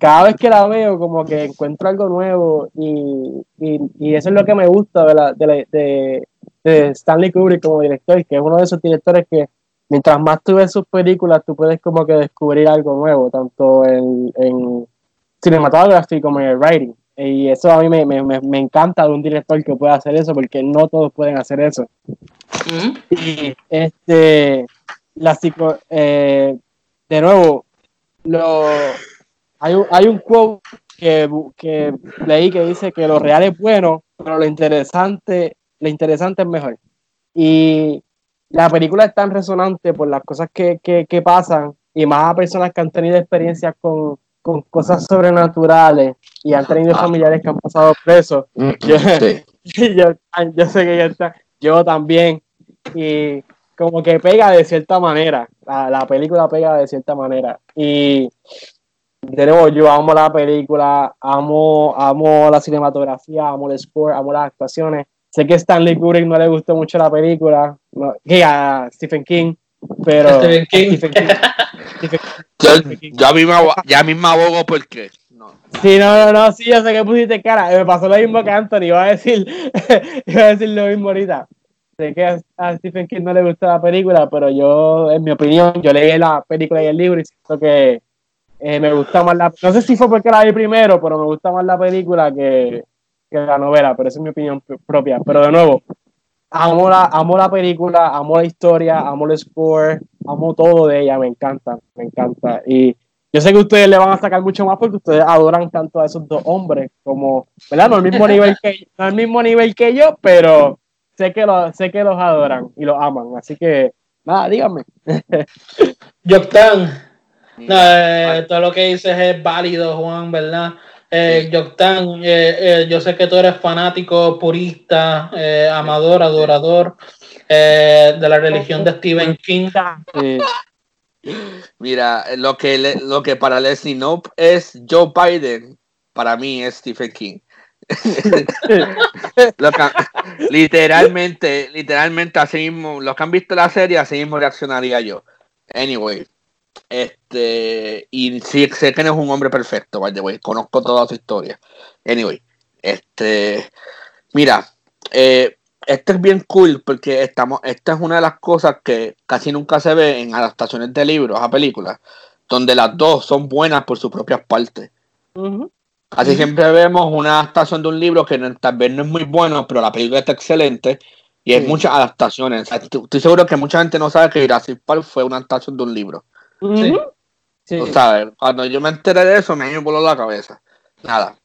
cada vez que la veo como que encuentro algo nuevo y, y, eso es lo que me gusta de, la, de, de, Stanley Kubrick como director, que es uno de esos directores que mientras más tú ves sus películas, tú puedes como que descubrir algo nuevo, tanto en, en cinematography como en el writing. Y eso a mí me, me, me, encanta de un director que pueda hacer eso, porque no todos pueden hacer eso. Y este, la psico, eh, de nuevo, lo, hay, un, hay un quote que, que, leí que dice que lo real es bueno, pero lo interesante, lo interesante es mejor. Y la película es tan resonante por las cosas que, que, que pasan y más a personas que han tenido experiencias con, con cosas sobrenaturales y han tenido ah. familiares que han pasado presos. Mm, yo, yo, yo, sé que está, yo también. Y como que pega de cierta manera. La, la, película pega de cierta manera. Y de nuevo, yo amo la película, amo, amo la cinematografía, amo el score, amo las actuaciones. Sé que a Stanley Kubrick no le gustó mucho la película, que a Stephen King, pero. Stephen King. Stephen King. yo, a mí ya mismo abogo porque. No. Sí, no, no, no, sí, yo sé que pusiste cara. Me pasó lo mismo que Anthony, iba a decir, iba a decir lo mismo ahorita sé que a, Stephen King no le gusta la película, pero yo, en mi opinión, yo leí la película y el libro y siento que eh, me gusta más la... No sé si fue porque la vi primero, pero me gusta más la película que, que la novela, pero esa es mi opinión propia. Pero de nuevo, amo la, amo la película, amo la historia, amo el score, amo todo de ella, me encanta, me encanta. Y yo sé que ustedes le van a sacar mucho más porque ustedes adoran tanto a esos dos hombres, como, ¿verdad? No al mismo nivel que, no al mismo nivel que yo, pero sé que, lo, sé que los adoran y los aman. Así que, nada, díganme. Yoctan. No, eh, todo lo que dices es válido, Juan, ¿verdad? Eh, Yoctan, eh, eh, yo sé que tú eres fanático, purista, amador, adorador de la religión de Stephen King. Mira, lo que, lo que para Leslie Nope es Joe Biden, para mí es Stephen King. literalmente, literalmente así mismo, los que han visto la serie, así mismo reaccionaría yo. Anyway, este, y sí, sé que no es un hombre perfecto, by the conozco toda su historia. Anyway, este, mira, eh, este es bien cool porque estamos, esta es una de las cosas que casi nunca se ve en adaptaciones de libros a películas, donde las dos son buenas por sus propias partes. Así siempre vemos una adaptación de un libro que tal vez no es muy bueno, pero la película está excelente y hay muchas adaptaciones. Estoy seguro que mucha gente no sabe que Jurassic Park fue una adaptación de un libro. Sí. sabes, cuando yo me enteré de eso me voló la cabeza. Nada.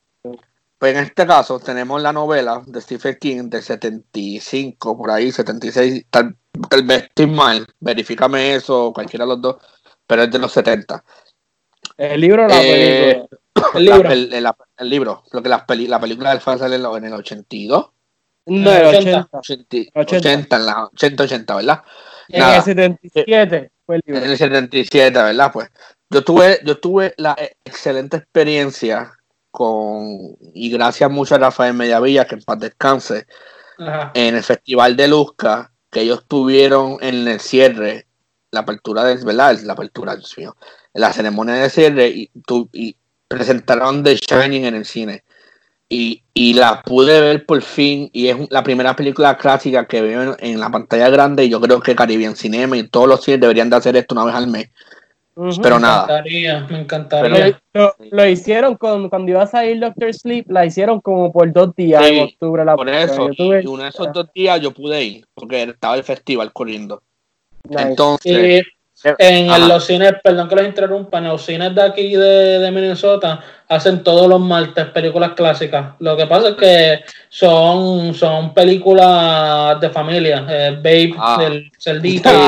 Pues en este caso tenemos la novela de Stephen King de 75, por ahí, 76, tal, tal vez estoy mal, verifícame eso, cualquiera de los dos, pero es de los 70. El libro o la eh, película. El libro. La, el, libro. Lo que la, peli, la película del fan sale en el 82. No, el 80. 80, 80, en la 80, 80, ¿verdad? En el 77 fue el libro. En el 77, ¿verdad? Pues yo tuve, yo tuve la excelente experiencia con, y gracias mucho a Rafael Mediavilla, que en paz descanse, en el Festival de Luzca, que ellos tuvieron en el cierre, la apertura de, ¿verdad? La apertura, Dios mío, la ceremonia de cierre, y, tu, y presentaron The Shining en el cine. Y, y, la pude ver por fin y es la primera película clásica que veo en, la pantalla grande y yo creo que Caribbean Cinema y todos los cines deberían de hacer esto una vez al mes. Pero nada. Me encantaría, me encantaría. lo, hicieron con, cuando iba a salir Doctor Sleep, la hicieron como por dos días en octubre. La por eso, y uno de esos dos días yo pude ir porque estaba el festival corriendo. Entonces, en los cines, perdón que los interrumpa, en los cines de aquí de, Minnesota hacen todos los martes películas clásicas. Lo que pasa es que son, son películas de familia, eh, Babe, ah. del cerdito.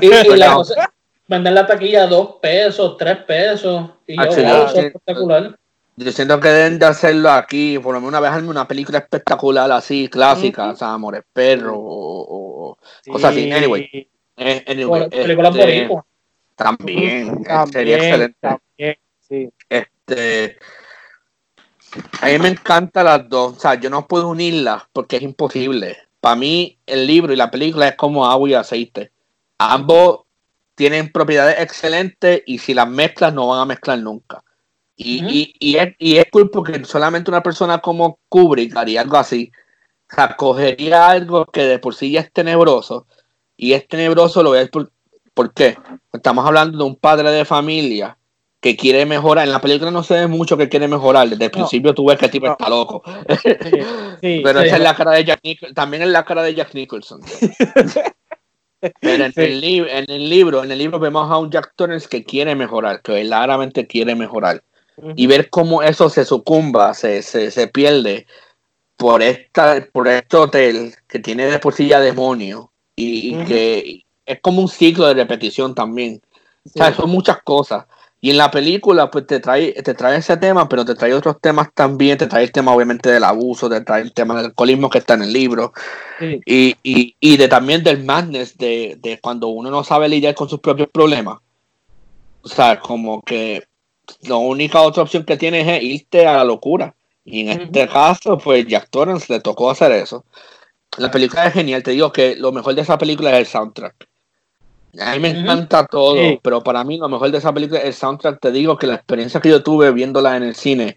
Y, la cosa, venden la taquilla dos pesos, tres pesos. Y yo, ah, espectacular. Yo siento que deben de hacerlo aquí, por lo menos una vez hazme una película espectacular así, clásica, o sea, Amores Perro o, cosas así. Anyway, eh, anyway este, También, sería excelente. También, sí. Este, a mí me encantan las dos, o sea, yo no puedo unirlas porque es imposible. Para mí, el libro y la película es como agua y aceite. Ambos tienen propiedades excelentes y si las mezclas no van a mezclar nunca. Y, y, es, y es cool porque solamente una persona como Kubrick haría algo así. O sea, cogería algo que de por sí ya es tenebroso. Y es tenebroso, lo ves por, ¿por qué? Estamos hablando de un padre de familia que quiere mejorar. En la película no se ve mucho que quiere mejorar. Desde el principio tú ves que el tipo está loco. Pero esa es la cara de Jack Nicholson. También es la cara de Jack Nicholson. Pero en, el en, el libro, en el libro vemos a un Jack Torrance que quiere mejorar, que claramente quiere mejorar y ver cómo eso se sucumba, se, se, pierde por, esta, por este hotel que tiene de por sí ya demonio y, que es como un ciclo de repetición también. O sea, son muchas cosas. Y en la película, pues te trae, te trae ese tema, pero te trae otros temas también. Te trae el tema, obviamente, del abuso, te trae el tema del alcoholismo que está en el libro. Y, y, y, de también del madness, de, de, cuando uno no sabe lidiar con sus propios problemas. O sea, como que la única otra opción que tienes es irte a la locura. Y en este caso, pues Jack Torrance le tocó hacer eso. La película es genial, te digo que lo mejor de esa película es el soundtrack. A mí me encanta todo, pero para mí lo mejor de esa película es el soundtrack. Te digo que la experiencia que yo tuve viéndola en el cine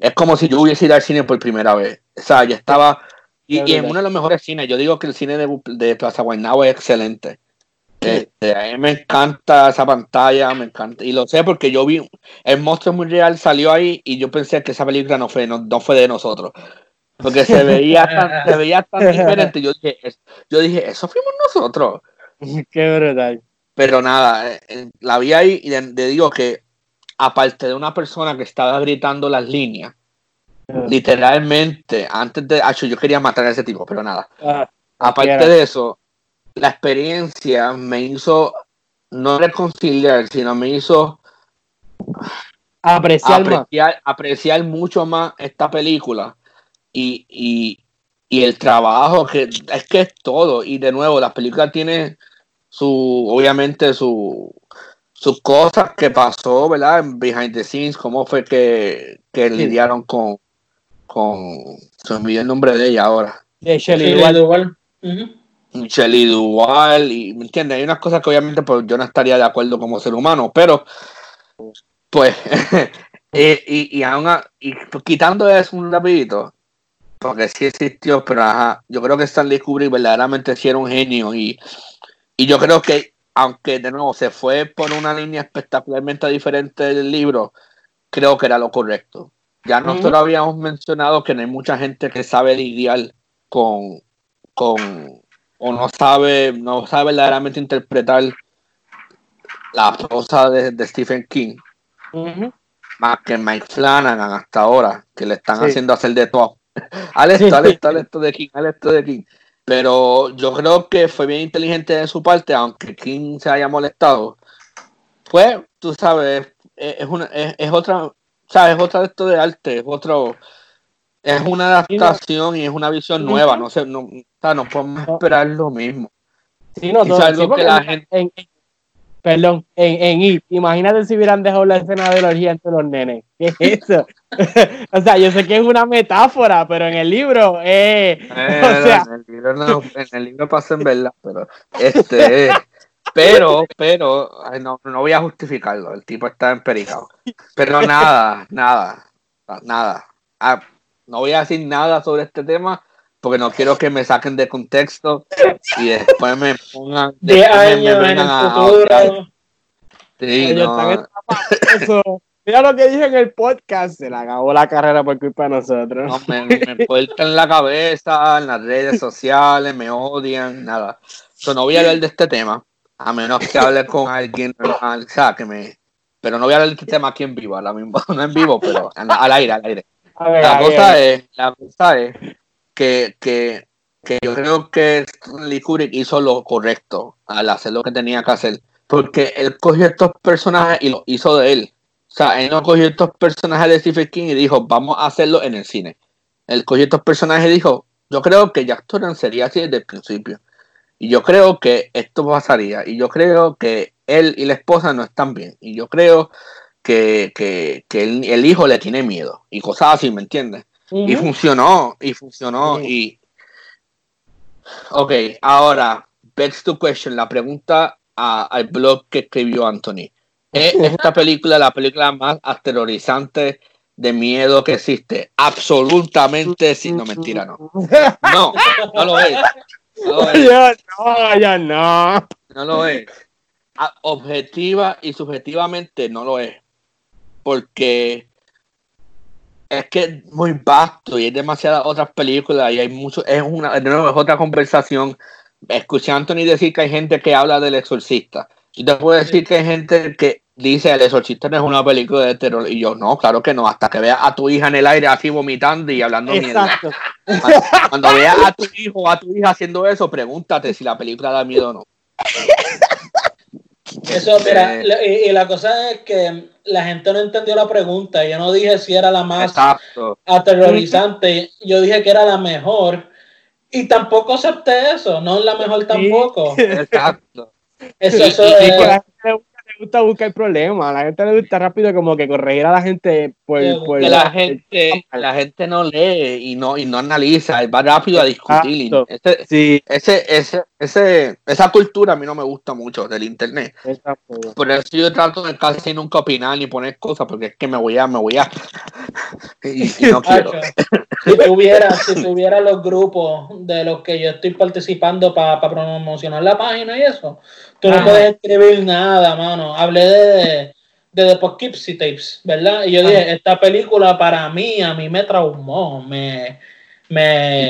es como si yo hubiese ido al cine por primera vez. O sea, ya estaba. Y, en uno de los mejores cines, yo digo que el cine de, de Plaza Guaynabo es excelente. Este, a mí me encanta esa pantalla, me encanta. Y lo sé porque yo vi, el monstruo muy real salió ahí y yo pensé que esa película no fue, no, fue de nosotros. Porque se veía tan, se veía tan diferente. Yo dije, yo dije, eso fuimos nosotros. Qué brutal. Pero nada, eh, eh, la vi ahí y le digo que, aparte de una persona que estaba gritando las líneas, ah. literalmente, antes de. yo quería matar a ese tipo, pero nada. Ah, aparte de eso, la experiencia me hizo no reconciliar, sino me hizo apreciar, apreciar, mucho más esta película y, el trabajo que es que es todo. Y de nuevo la película tiene su obviamente su sus cosas que pasó verdad en behind the scenes cómo fue que, lidiaron con con se me el nombre de ella ahora. De Shelley Shelly Duval, y me entiendes, hay unas cosas que obviamente pues, yo no estaría de acuerdo como ser humano, pero pues, y, y, aún y, pues, quitando eso un rapidito, porque sí existió, pero ajá, yo creo que Stanley Kubrick verdaderamente sí era un genio y, y yo creo que aunque de nuevo se fue por una línea espectacularmente diferente del libro, creo que era lo correcto. Ya nosotros habíamos mencionado que no hay mucha gente que sabe lidiar con, con o no sabe, no sabe verdaderamente interpretar la prosa de, Stephen King. Más que Mike Flanagan hasta ahora, que le están haciendo hacer de todo. al esto, al esto, al esto de King, al esto de King. Pero yo creo que fue bien inteligente de su parte, aunque King se haya molestado. Pues, tú sabes, es, una, es, es otra, sabes, es otra de esto de arte, es otro, es una adaptación y es una visión nueva, no sé, no, no podemos esperar lo mismo. Sí, no, todo, que la gente... En, perdón, en, en IT, imagínate si hubieran dejado la escena de la orgía entre los nenes. ¿Qué es eso? o sea, yo sé que es una metáfora, pero en el libro, eh, eh o sea... en, el libro no, en el libro pasa en verdad, pero este, pero, pero, no, no voy a justificarlo, el tipo está empericado. Pero nada, nada, nada. Ah, no voy a decir nada sobre este tema porque no quiero que me saquen de contexto y después me pongan de años en el futuro. Sí, no. Mira lo que dije en el podcast, se le acabó la carrera por culpa de nosotros. No, me, me en la cabeza, en las redes sociales, me odian, nada. So, no voy a hablar de este tema. A menos que hable con alguien o sea, que me... Pero no voy a hablar del tema aquí en vivo, a mismo, no en vivo, pero al aire, al aire. la, cosa es, la cosa es que, que, que yo creo que Lee Kubrick hizo lo correcto al hacer lo que tenía que hacer. Porque él cogió estos personajes y lo hizo de él. O sea, él no cogió estos personajes de Stephen King y dijo, vamos a hacerlo en el cine. Él cogió estos personajes y dijo, yo creo que Jack Torrance sería así desde el principio. Y yo creo que esto pasaría. Y yo creo que él y la esposa no están bien. Y yo creo que, el, hijo le tiene miedo. Y cosas así, ¿me entiendes? Y funcionó, y funcionó. Y. Ok, ahora, back to question, la pregunta al blog que escribió Anthony. ¿Es esta película la película más aterrorizante de miedo que existe? Absolutamente sí. No, mentira, no. No, no lo es. No, lo es. no, ya no. No lo es. Objetiva y subjetivamente no lo es. Porque es que es muy vasto y hay demasiadas otras películas y hay mucho, es una, de nuevo, es otra conversación. Escuché a Anthony decir que hay gente que habla del exorcista. Yo te puedo decir que hay gente que dice el exorcista no es una película de terror. Y yo, no, claro que no, hasta que veas a tu hija en el aire así vomitando y hablando mierda. Cuando, cuando veas a tu hijo o a tu hija haciendo eso, pregúntate si la película da miedo o no. Eso, mira, y, la cosa es que la gente no entendió la pregunta. Yo no dije si era la más aterrorizante, yo dije que era la mejor. Y tampoco acepté eso, no es la mejor tampoco. Exacto. Eso, eso es gusta buscar problemas, a la gente le gusta rápido como que corregir a la gente por, la gente la gente no lee y no y no analiza, va rápido a discutir. Ese, sí. ese, ese, ese, esa cultura a mí no me gusta mucho del internet. Por eso yo trato de casi nunca opinar ni poner cosas porque es que me voy a, me voy a y, no quiero. si tuviera, si tuviera los grupos de los que yo estoy participando para promocionar la página y eso, Tú no puedes escribir nada, mano. Hablé de, de The Poughkeepsie Tapes, ¿verdad? Y yo dije, esta película para mí, a mí me traumó, me... me y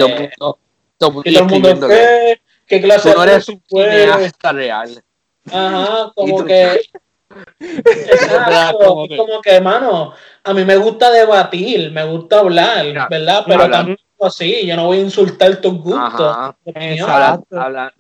todo, el mundo, ¿qué, ¿qué clase no eres un cineasta real. Ajá, como que... Exacto, como que, mano, a mí me gusta debatir, me gusta hablar, ¿verdad? Pero también así, yo no voy a insultar tus gustos.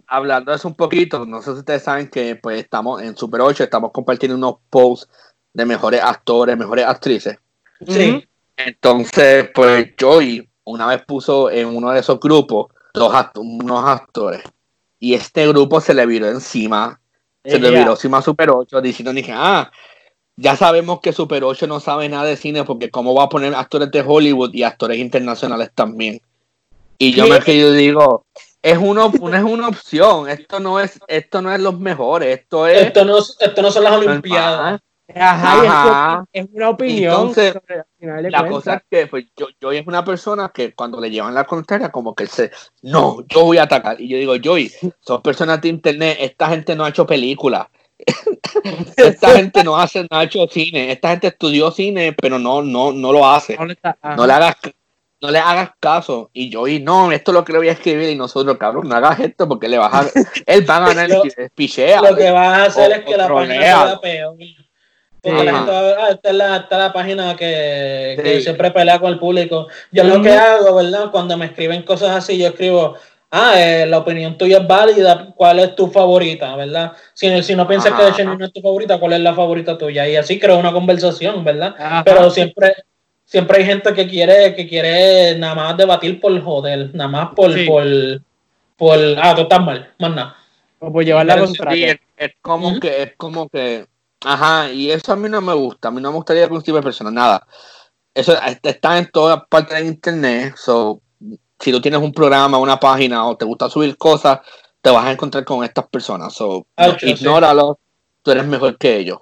hablando de eso un poquito, no sé si ustedes saben que pues estamos en Super 8, estamos compartiendo unos posts de mejores actores, mejores actrices. Sí. Entonces, pues Joy una vez puso en uno de esos grupos dos unos actores y este grupo se le viró encima, se le viró encima a Super 8 diciendo, dije, ah, ya sabemos que Super 8 no sabe nada de cine porque cómo va a poner actores de Hollywood y actores internacionales también. Y yo me que yo digo, es una, es una opción, esto no es, esto no es los mejores, esto es. Esto no, esto no son las Olimpiadas. Ajá, Es, una opinión. la cosa es que pues, yo, yo es una persona que cuando le llevan la contraria, como que se, no, yo voy a atacar. Y yo digo, Joy, son personas de internet, esta gente no ha hecho películas esta gente no hace, no ha hecho cine. Esta gente estudió cine, pero no, no, no lo hace. No le hagas, no le hagas caso. Y yo, y no, esto es lo que le voy a escribir. Y nosotros, cabrón, no hagas esto porque le vas a. Él va a ganar el pichea. Lo que vas a hacer es que la página sea peor. Porque la gente va ah, esta es la, la página que, que siempre pelea con el público. Yo lo que hago, ¿verdad? Cuando me escriben cosas así, yo escribo, ah, eh, la opinión tuya es válida, ¿cuál es tu favorita, verdad? Si, si no piensas que de no es tu favorita, ¿cuál es la favorita tuya? Y así creo una conversación, ¿verdad? Pero siempre siempre hay gente que quiere que quiere nada más debatir por joder, nada más por, por, por, ah, tú estás mal, más nada. O por llevar la contraria. es, como que, es como que, ajá, y eso a mí no me gusta, a mí no me gustaría que un tipo de persona, nada. Eso está en todas partes de internet, so si tú tienes un programa, una página o te gusta subir cosas, te vas a encontrar con estas personas. So, ah, ignóralo, tú eres mejor que ellos.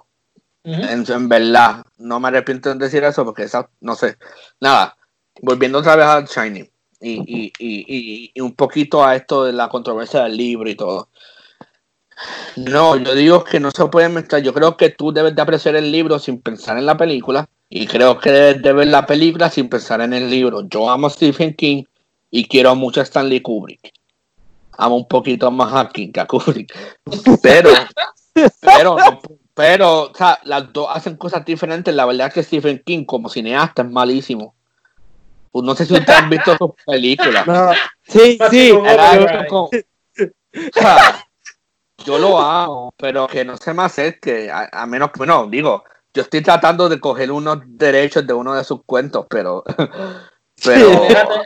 en, verdad, no me arrepiento de decir eso porque esa, no sé. Nada, volviendo otra vez a Shiny y, y, y, un poquito a esto de la controversia del libro y todo. No, yo digo que no se puede mezclar. Yo creo que tú debes de apreciar el libro sin pensar en la película. Y creo que debes de ver la película sin pensar en el libro. Yo amo a Stephen King y quiero mucho a Stanley Kubrick. amo un poquito más a King que a Kubrick. Pero, pero, pero, o sea, las dos hacen cosas diferentes. La verdad es que Stephen King, como cineasta, es malísimo. Pues no sé si ustedes han visto sus películas. sí, sí. yo lo amo, pero que no se me acerque, a, a menos que, bueno, digo, yo estoy tratando de coger unos derechos de uno de sus cuentos, pero. pero...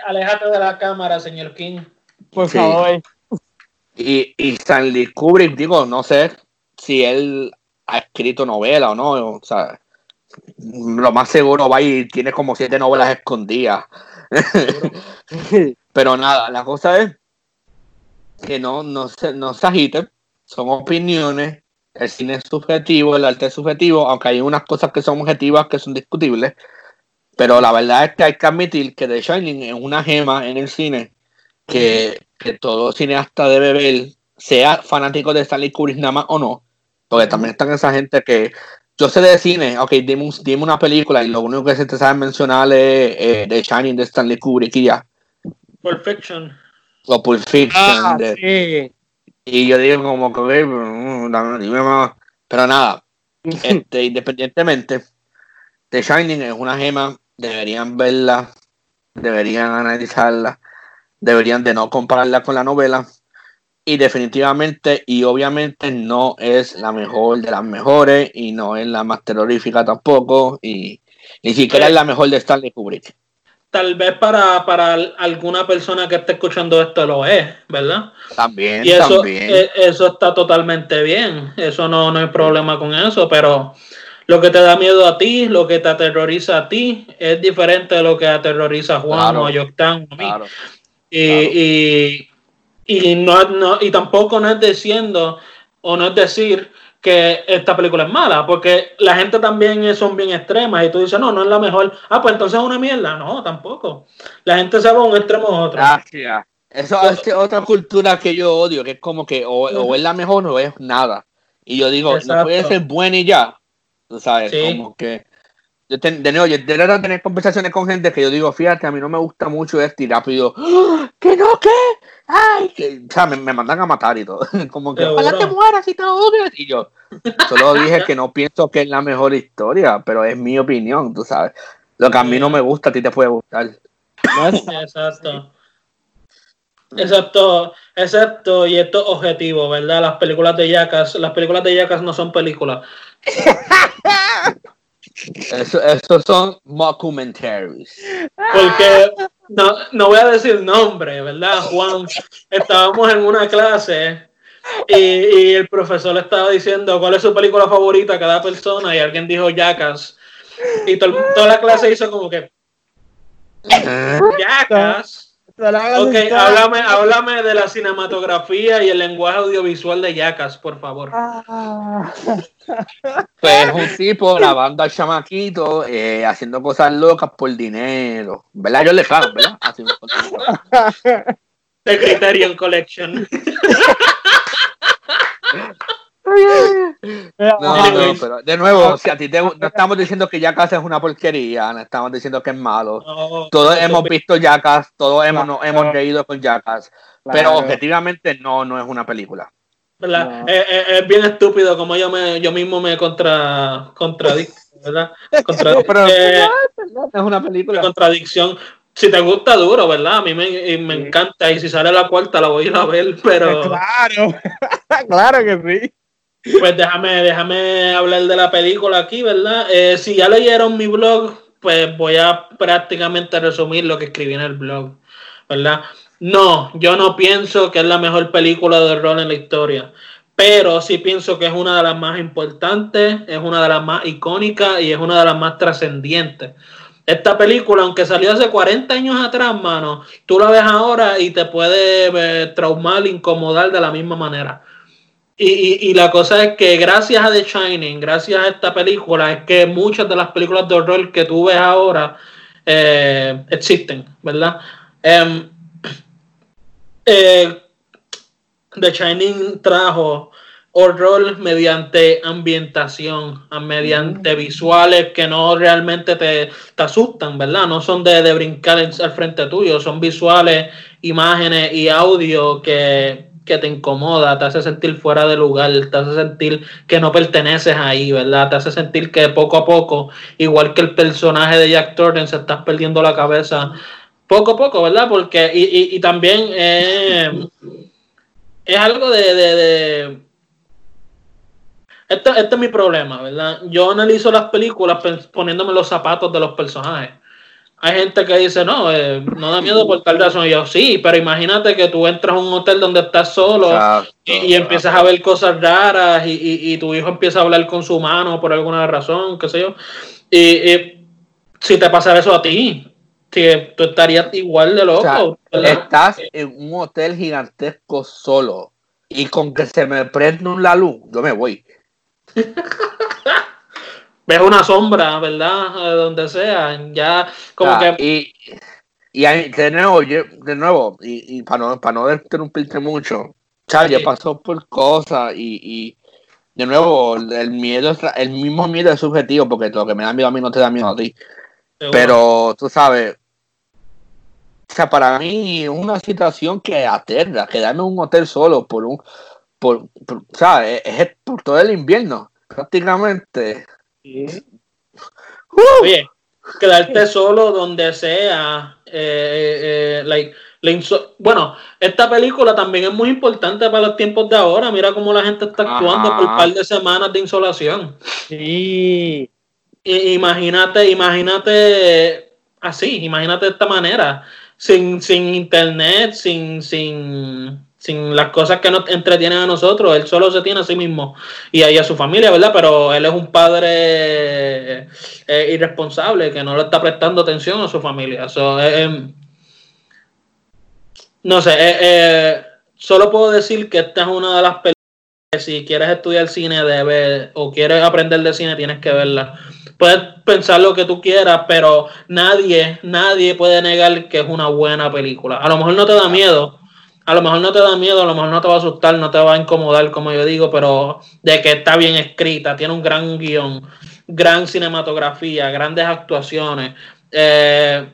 Aléjate, de la cámara, señor King. Por favor. Y, y Stanley Kubrick, digo, no sé si él ha escrito novela o no, o sea, lo más seguro va y tiene como siete novelas escondidas. Pero nada, la cosa es que no, no, se, no se agiten, son opiniones, el cine es subjetivo, el arte es subjetivo, aunque hay unas cosas que son objetivas que son discutibles, pero la verdad es que hay que admitir que The Shining es una gema en el cine que, que todo cineasta debe ver, sea fanático de Stanley Kubrick nada más o no, porque también están esa gente que yo sé de cine, ok, dime, una película y lo único que se te sabe mencionar es eh, The Shining de Stanley Kubrick y ya. Pulp Fiction. O Pulp Fiction. Ah, sí. Y yo digo como que, mm, pero nada, este, independientemente, The Shining es una gema, deberían verla, deberían analizarla, deberían de no compararla con la novela, y definitivamente y obviamente no es la mejor de las mejores y no es la más terrorífica tampoco y ni siquiera es la mejor de Stanley Kubrick. Tal vez para, para alguna persona que esté escuchando esto lo es, ¿verdad? También, y eso, también. Eh, eso está totalmente bien, eso no, no hay problema con eso, pero lo que te da miedo a ti, lo que te aterroriza a ti, es diferente de lo que aterroriza a Juan o a o a mí. y y, no, no, y tampoco no es diciendo o no es decir que esta película es mala, porque la gente también son bien extremas y tú dices, no, no es la mejor. Ah, pues entonces es una mierda. No, tampoco. La gente se va a un extremo u otro. Gracias. Eso es otra cultura que yo odio, que es como que o, es la mejor o es nada. Y yo digo, no puede ser buena y ya. Tú sabes, como que yo de nuevo, yo de verdad tener conversaciones con gente que yo digo, fíjate, a mí no me gusta mucho esto y rápido, ¡Ah! que no, ¿qué? Ay, que, o sea, me, mandan a matar y todo. Como que, ojalá te mueras y te odias. Y yo solo dije que no pienso que es la mejor historia, pero es mi opinión, tú sabes. Lo que a mí no me gusta, a ti te puede gustar. Exacto. Exacto, exacto, y esto es objetivo, ¿verdad? Las películas de Yacas, las películas de Yacas no son películas. Eso, esos son mockumentaries. Porque no, no voy a decir nombre, ¿verdad, Juan? Estábamos en una clase y, y, el profesor estaba diciendo cuál es su película favorita a cada persona y alguien dijo Jackass. Y toda la clase hizo como que Jackass. Ok, háblame, háblame de la cinematografía y el lenguaje audiovisual de Yacas, por favor. Ah. Pues un tipo grabando al chamaquito, eh, haciendo cosas locas por dinero. ¿Verdad? Yo le pago, ¿verdad? The Criterion Collection. No, no, pero de nuevo, si a ti te, no estamos diciendo que Jackass es una porquería, no estamos diciendo que es malo. todos hemos visto Jackass, todos hemos, nos hemos reído con Jackass, pero objetivamente no, no es una película. Es, bien estúpido como yo me yo mismo me contra contradicto, ¿verdad? Eh, es una película. Contradicción. Si te gusta duro, ¿verdad? A mí me, me encanta y si sale la cuarta la voy a ir a ver, pero... Claro, claro que sí. Pues déjame, déjame hablar de la película aquí, ¿verdad? Eh, si ya leyeron mi blog, pues voy a prácticamente resumir lo que escribí en el blog, ¿verdad? No, yo no pienso que es la mejor película de rol en la historia, pero sí pienso que es una de las más importantes, es una de las más icónicas y es una de las más trascendientes. Esta película, aunque salió hace 40 años atrás, mano, tú la ves ahora y te puede eh, traumar, incomodar de la misma manera. Y, la cosa es que gracias a The Shining, gracias a esta película, es que muchas de las películas de horror que tú ves ahora eh, existen, ¿verdad? Em, eh, The Shining trajo horror mediante ambientación, mediante mm. visuales que no realmente te, asustan, ¿verdad? No son de, de brincar al frente tuyo, son visuales, imágenes y audio que, que te incomoda, te hace sentir fuera de lugar, te hace sentir que no perteneces ahí, ¿verdad? Te hace sentir que poco a poco, igual que el personaje de Jack Thornton, se estás perdiendo la cabeza poco a poco, ¿verdad? Porque, y, y, también eh, es algo de este, este, es mi problema, ¿verdad? Yo analizo las películas poniéndome los zapatos de los personajes. Hay gente que dice, no, eh, no da miedo por tal razón. Y yo, sí, pero imagínate que tú entras a un hotel donde estás solo y, empiezas a ver cosas raras y, tu hijo empieza a hablar con su mano por alguna razón, qué sé yo. Y, si te pasara eso a ti, que tú estarías igual de loco. estás en un hotel gigantesco solo y con que se me prenda la luz, yo me voy. Ves una sombra, ¿verdad? Donde sea, ya como que... Y, y de nuevo, de nuevo, y, y para no, para no interrumpirte mucho, ya pasó por cosas y, y de nuevo, el miedo, el mismo miedo es subjetivo, porque lo que me da miedo a mí no te da miedo a ti. Pero tú sabes, o sea, para mí es una situación que aterra, quedarme en un hotel solo por un, por, o sea, es, por todo el invierno, prácticamente. Oye, quedarte solo donde sea. Eh, eh, bueno, esta película también es muy importante para los tiempos de ahora. Mira cómo la gente está actuando por un par de semanas de insolación. Sí. imagínate, imagínate así, imagínate de esta manera. Sin, sin internet, sin, sin sin las cosas que nos entretienen a nosotros, él solo se tiene a sí mismo y a, a su familia, ¿verdad? Pero él es un padre eh, irresponsable que no le está prestando atención a su familia. Eh, em, no sé, eh, solo puedo decir que esta es una de las películas que si quieres estudiar cine debe, o quieres aprender de cine tienes que verla. Puedes pensar lo que tú quieras, pero nadie, nadie puede negar que es una buena película. A lo mejor no te da miedo, a lo mejor no te da miedo, a lo mejor no te va a asustar, no te va a incomodar, como yo digo, pero de que está bien escrita, tiene un gran guion, gran cinematografía, grandes actuaciones, eh,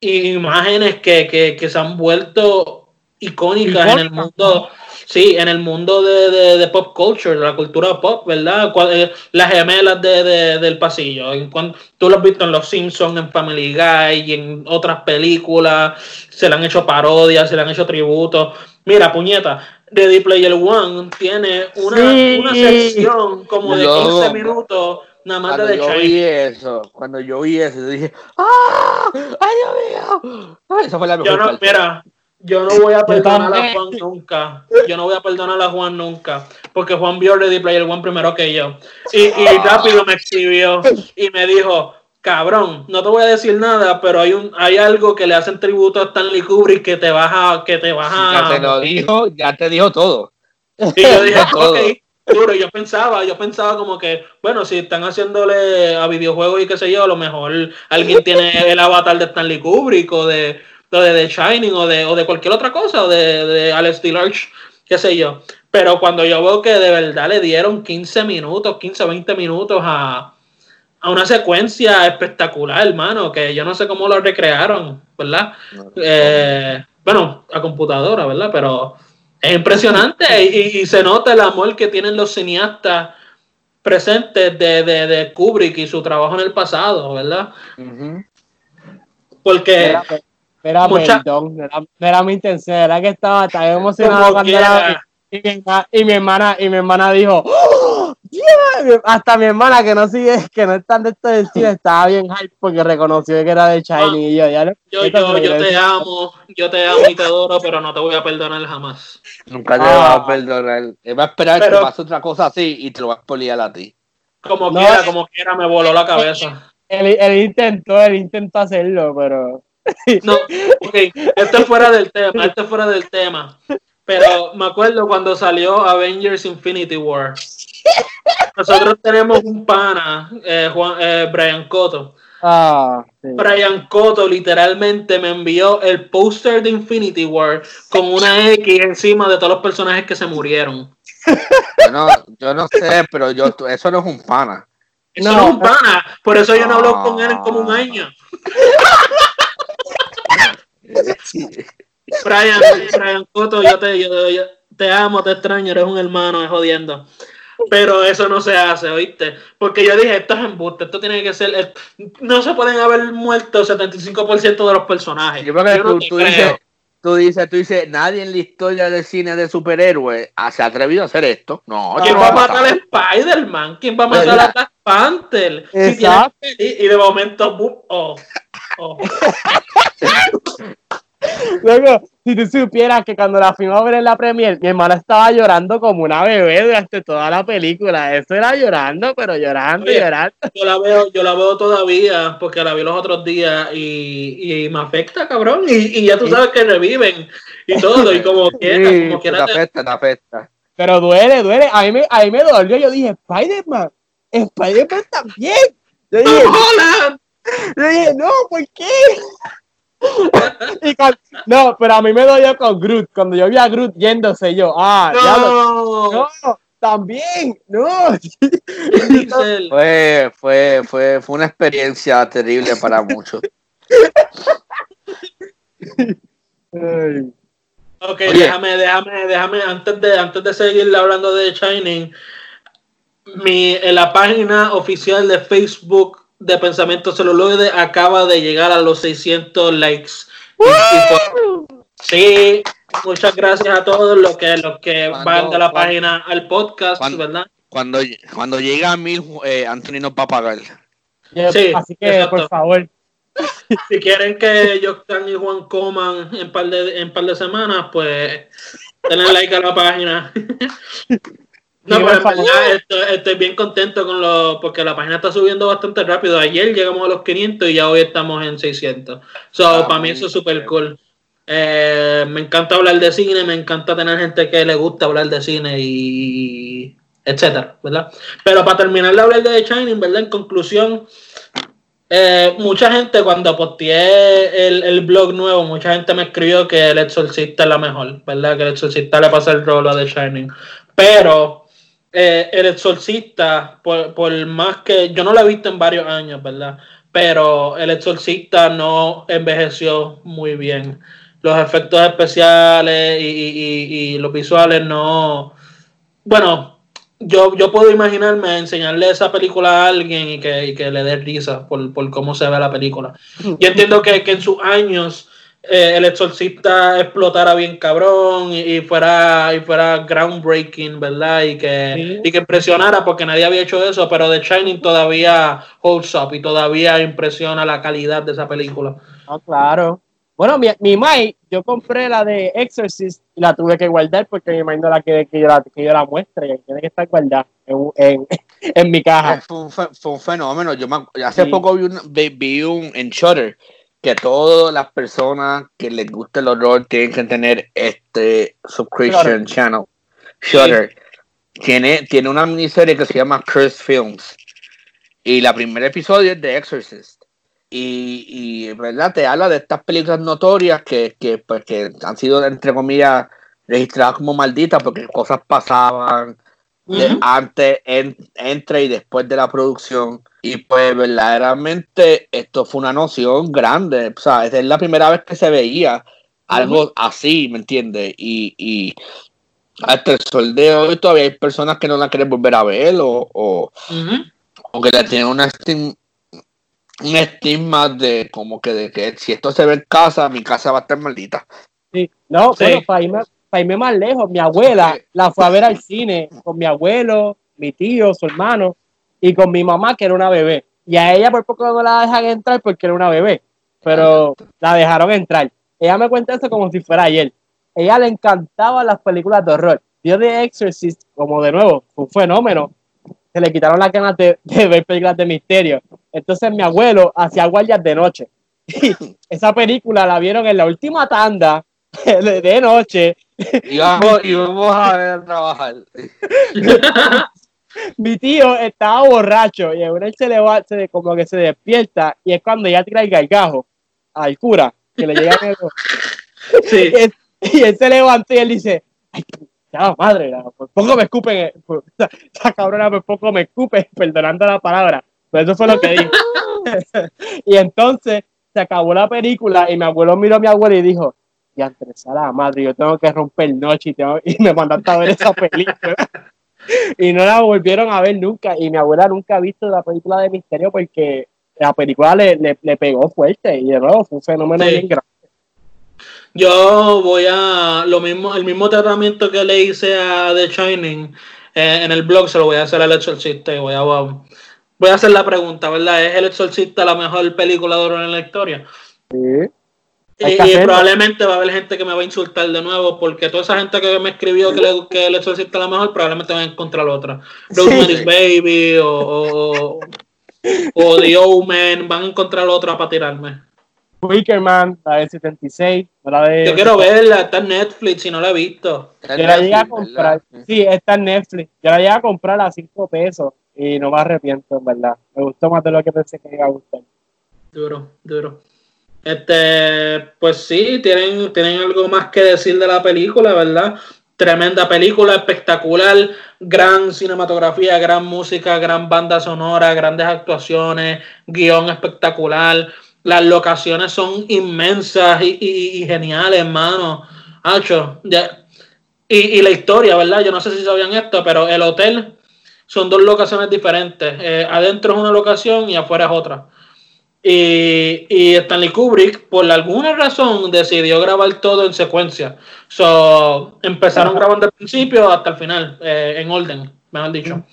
imágenes que, que, se han vuelto icónicas en el mundo Sí, en el mundo de, de, pop culture, de la cultura pop, ¿verdad? Eh, las gemelas de, del pasillo. En tú lo has visto en Los Simpsons, en Family Guy y en otras películas. Se le han hecho parodias, se le han hecho tributos. Mira, puñeta, Ready Player One tiene una, una sección como de 15 minutos nada más cuando yo vi eso, cuando yo vi eso, dije, ¡ah! ¡Ay, Dios mío! esa fue la mejor yo no, Mira, yo no voy a perdonar a Juan nunca. Yo no voy a perdonar a Juan nunca. Porque Juan vio Ready Player One primero que yo. Y, y rápido me escribió y me dijo, cabrón, no te voy a decir nada, pero hay un, hay algo que le hacen tributo a Stanley Kubrick que te baja, que te baja. Ya te lo dijo, ya te dijo todo. Y yo dije, todo. Duro, yo pensaba, yo pensaba como que, bueno, si están haciéndole a videojuegos y qué sé yo, a lo mejor alguien tiene el avatar de Stanley Kubrick o de lo de The Shining o de, o de cualquier otra cosa, o de, de Alex DeLarge, qué sé yo. Pero cuando yo veo que de verdad le dieron 15 minutos, 15 o 20 minutos a, a una secuencia espectacular, hermano, que yo no sé cómo lo recrearon, ¿verdad? Eh, bueno, a computadora, ¿verdad? Pero es impresionante y, se nota el amor que tienen los cineastas presentes de, de, Kubrick y su trabajo en el pasado, ¿verdad? Porque era perdón, era, mi intención, era que estaba tan emocionado cuando era, y, mi, hermana y mi hermana dijo ¡Oh, hasta mi hermana que no sigue que no está de esto del cine estaba bien hype porque reconoció que era de Shiny y yo ya yo, yo, yo te amo yo te amo y te adoro pero no te voy a perdonar jamás. Nunca te voy a ah. perdonar va a esperar que pase otra cosa así y te lo va a poliar a ti. Como quiera como quiera me voló la cabeza. él, él intentó él intentó hacerlo pero no, ok, esto es fuera del tema, esto es fuera del tema. Pero me acuerdo cuando salió Avengers Infinity War. Nosotros tenemos un pana, eh, Juan, eh, Brian Cotto. Ah, Brian Cotto literalmente me envió el póster de Infinity War con una X encima de todos los personajes que se murieron. Yo no, yo no sé, pero yo, eso no es un pana. Eso no, es un pana. Por eso yo no hablo con él en como un año. Brian, Brian Coto, yo te, yo, te amo, te extraño, eres un hermano, es jodiendo. Pero eso no se hace, ¿oíste? Porque yo dije, esto es embuste, esto tiene que ser... No se pueden haber muerto 75% de los personajes. Yo creo que tú, dices, tú, dices, tú dices, nadie en la historia del cine de superhéroes se ha atrevido a hacer esto. No, ¿Quién va a matar a Spider-Man? ¿Quién va a matar a Black Panther? y de momento, oh, oh. Luego, si tú supieras que cuando la fuimos a ver en la premier, mi hermana estaba llorando como una bebé durante toda la película. Eso era llorando, pero llorando, llorando. Yo la veo, yo la veo todavía porque la vi los otros días y, y me afecta, cabrón. Y, y, ya tú sabes que reviven y todo, y como quiera, como quiera. Te afecta, te afecta. Pero duele, duele. A mí me, a mí me dolió. Yo dije, Spider-Man, Spider-Man también. Yo dije, yo dije, no, ¿por qué? no, pero a mí me doy yo con Groot. Cuando yo vi a Groot yéndose, yo, ah, no, ya lo, no también, no. fue, fue, fue, fue una experiencia terrible para muchos. ok, déjame, déjame, déjame, antes de, antes de seguir hablando de Shining, mi, en la página oficial de Facebook de Pensamiento Celuloide acaba de llegar a los 600 likes. sí, muchas gracias a todos los que, los que van de la página al podcast, cuando, ¿verdad? Cuando, cuando llega a mil, eh, Anthony nos va a pagar. Sí, así que, por favor. Si quieren que Joctan y Juan coman en par de, en par de semanas, pues denle like a la página. No, pero en estoy, bien contento con lo porque la página está subiendo bastante rápido. Ayer llegamos a los 500 y ya hoy estamos en 600. So, ah, para mí eso es súper cool. Eh, me encanta hablar de cine, me encanta tener gente que le gusta hablar de cine y etcétera, ¿verdad? Pero para terminar de hablar de The Shining, ¿verdad? En conclusión, eh, mucha gente cuando posteé el, el, blog nuevo, mucha gente me escribió que el exorcista es la mejor, ¿verdad? Que el exorcista le pasa el rol a The Shining. Pero eh, el exorcista, por, por, más que yo no lo he visto en varios años, ¿verdad? Pero el exorcista no envejeció muy bien. Los efectos especiales y, y, los visuales no. Bueno, yo, yo puedo imaginarme enseñarle esa película a alguien y que, y que le dé risa por, por, cómo se ve la película. Yo entiendo que, que en sus años eh, el exorcista explotara bien cabrón y, fuera y fuera groundbreaking, ¿verdad? Y que, y que impresionara porque nadie había hecho eso, pero The Shining todavía holds up y todavía impresiona la calidad de esa película. Ah, claro. Bueno, mi, mi Mai, yo compré la de Exorcist y la tuve que guardar porque mi Mai no la quiere que yo la, que yo la muestre y tiene que estar guardada en, en, en mi caja. Fue un, fue un, fenómeno. Yo hace poco vi un, vi un en Shutter que todas las personas que les guste el horror tienen que tener este subscription channel. Shutter. Tiene, tiene una miniserie que se llama Curse Films. Y la primer episodio es de Exorcist. Y, y ¿verdad? te habla de estas películas notorias que, que, pues, que han sido, entre comillas, registradas como malditas porque cosas pasaban antes, entre y después de la producción. Y pues verdaderamente esto fue una noción grande. O sea, es la primera vez que se veía algo así, ¿me entiendes? Y, y hasta el sol de hoy todavía hay personas que no la quieren volver a ver o, o, que le tienen una un estigma de como que de que si esto se ve en casa, mi casa va a estar maldita. Sí, no, bueno, para irme, para irme más lejos, mi abuela la fue a ver al cine con mi abuelo, mi tío, su hermano y con mi mamá, que era una bebé. Y a ella por poco no la dejan entrar porque era una bebé, pero la dejaron entrar. Ella me cuenta eso como si fuera ayer. Ella le encantaban las películas de horror. Vio The Exorcist, como de nuevo, fue un fenómeno. Se le quitaron las ganas de, ver películas de misterio. Entonces mi abuelo hacía guardias de noche. Y esa película la vieron en la última tanda de, noche. Y vamos, y vamos a ver trabajar. mi tío estaba borracho y él se le va, se, como que se despierta y es cuando ya tira el gargajo al cura, que le llega el... sí. y, él, se levanta y él dice, Ay, ya madre, por poco me escupen, esa cabrona por poco me escupe, perdonando la palabra, pero eso fue lo que dije. y entonces se acabó la película y mi abuelo miró a mi abuelo y dijo, ya la madre, yo tengo que romper noche y, y me mandaste a ver esa película. y no la volvieron a ver nunca. Y mi abuela nunca ha visto la película de misterio porque la película le, le, pegó fuerte y de nuevo fue un fenómeno bien grande. Yo voy a lo mismo, el mismo tratamiento que le hice a The Shining eh, en el blog, se lo voy a hacer al exorcista y voy a, voy a hacer la pregunta, ¿verdad? ¿Es el exorcista la mejor película de horror en la historia? Sí. Y, probablemente va a haber gente que me va a insultar de nuevo, porque toda esa gente que me escribió que, le, que el exorcista la mejor, probablemente va a encontrar otra. Rosemary's Baby o, o, The Omen, van a encontrar otra para tirarme. Wickerman, la de 76. Yo quiero verla, está en Netflix y no la he visto. Yo la llegué a comprar. Sí, está en Netflix. Yo la llegué a comprar a 5 pesos y no me arrepiento, en verdad. Me gustó más de lo que pensé que iba a gustar. Duro, duro. Este, pues sí, tienen, tienen algo más que decir de la película, ¿verdad? Tremenda película, espectacular, gran cinematografía, gran música, gran banda sonora, grandes actuaciones, guion espectacular. Las locaciones son inmensas y, geniales, hermano. Hacho, Y, la historia, ¿verdad? Yo no sé si sabían esto, pero el hotel son dos locaciones diferentes. Eh, adentro es una locación y afuera es otra. Y, Stanley Kubrick, por alguna razón, decidió grabar todo en secuencia. So, empezaron grabando al principio hasta el final, eh, en orden, mejor dicho.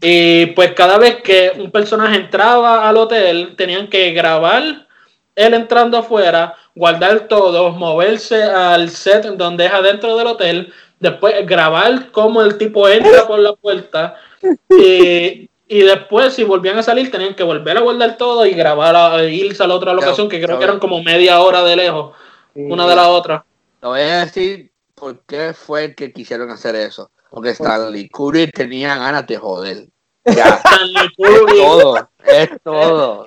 Y pues cada vez que un personaje entraba al hotel, tenían que grabar él entrando afuera, guardar todo, moverse al set donde es adentro del hotel, después grabar cómo el tipo entra por la puerta y, y después, si volvían a salir, tenían que volver a guardar todo y grabar, a, irse a la otra locación, que creo que eran como media hora de lejos, una de la otra. Lo voy a decir por qué fue que quisieron hacer eso. Porque Stanley Kubrick tenía ganas de joder. Ya. Stanley Kubrick. Es todo, es todo.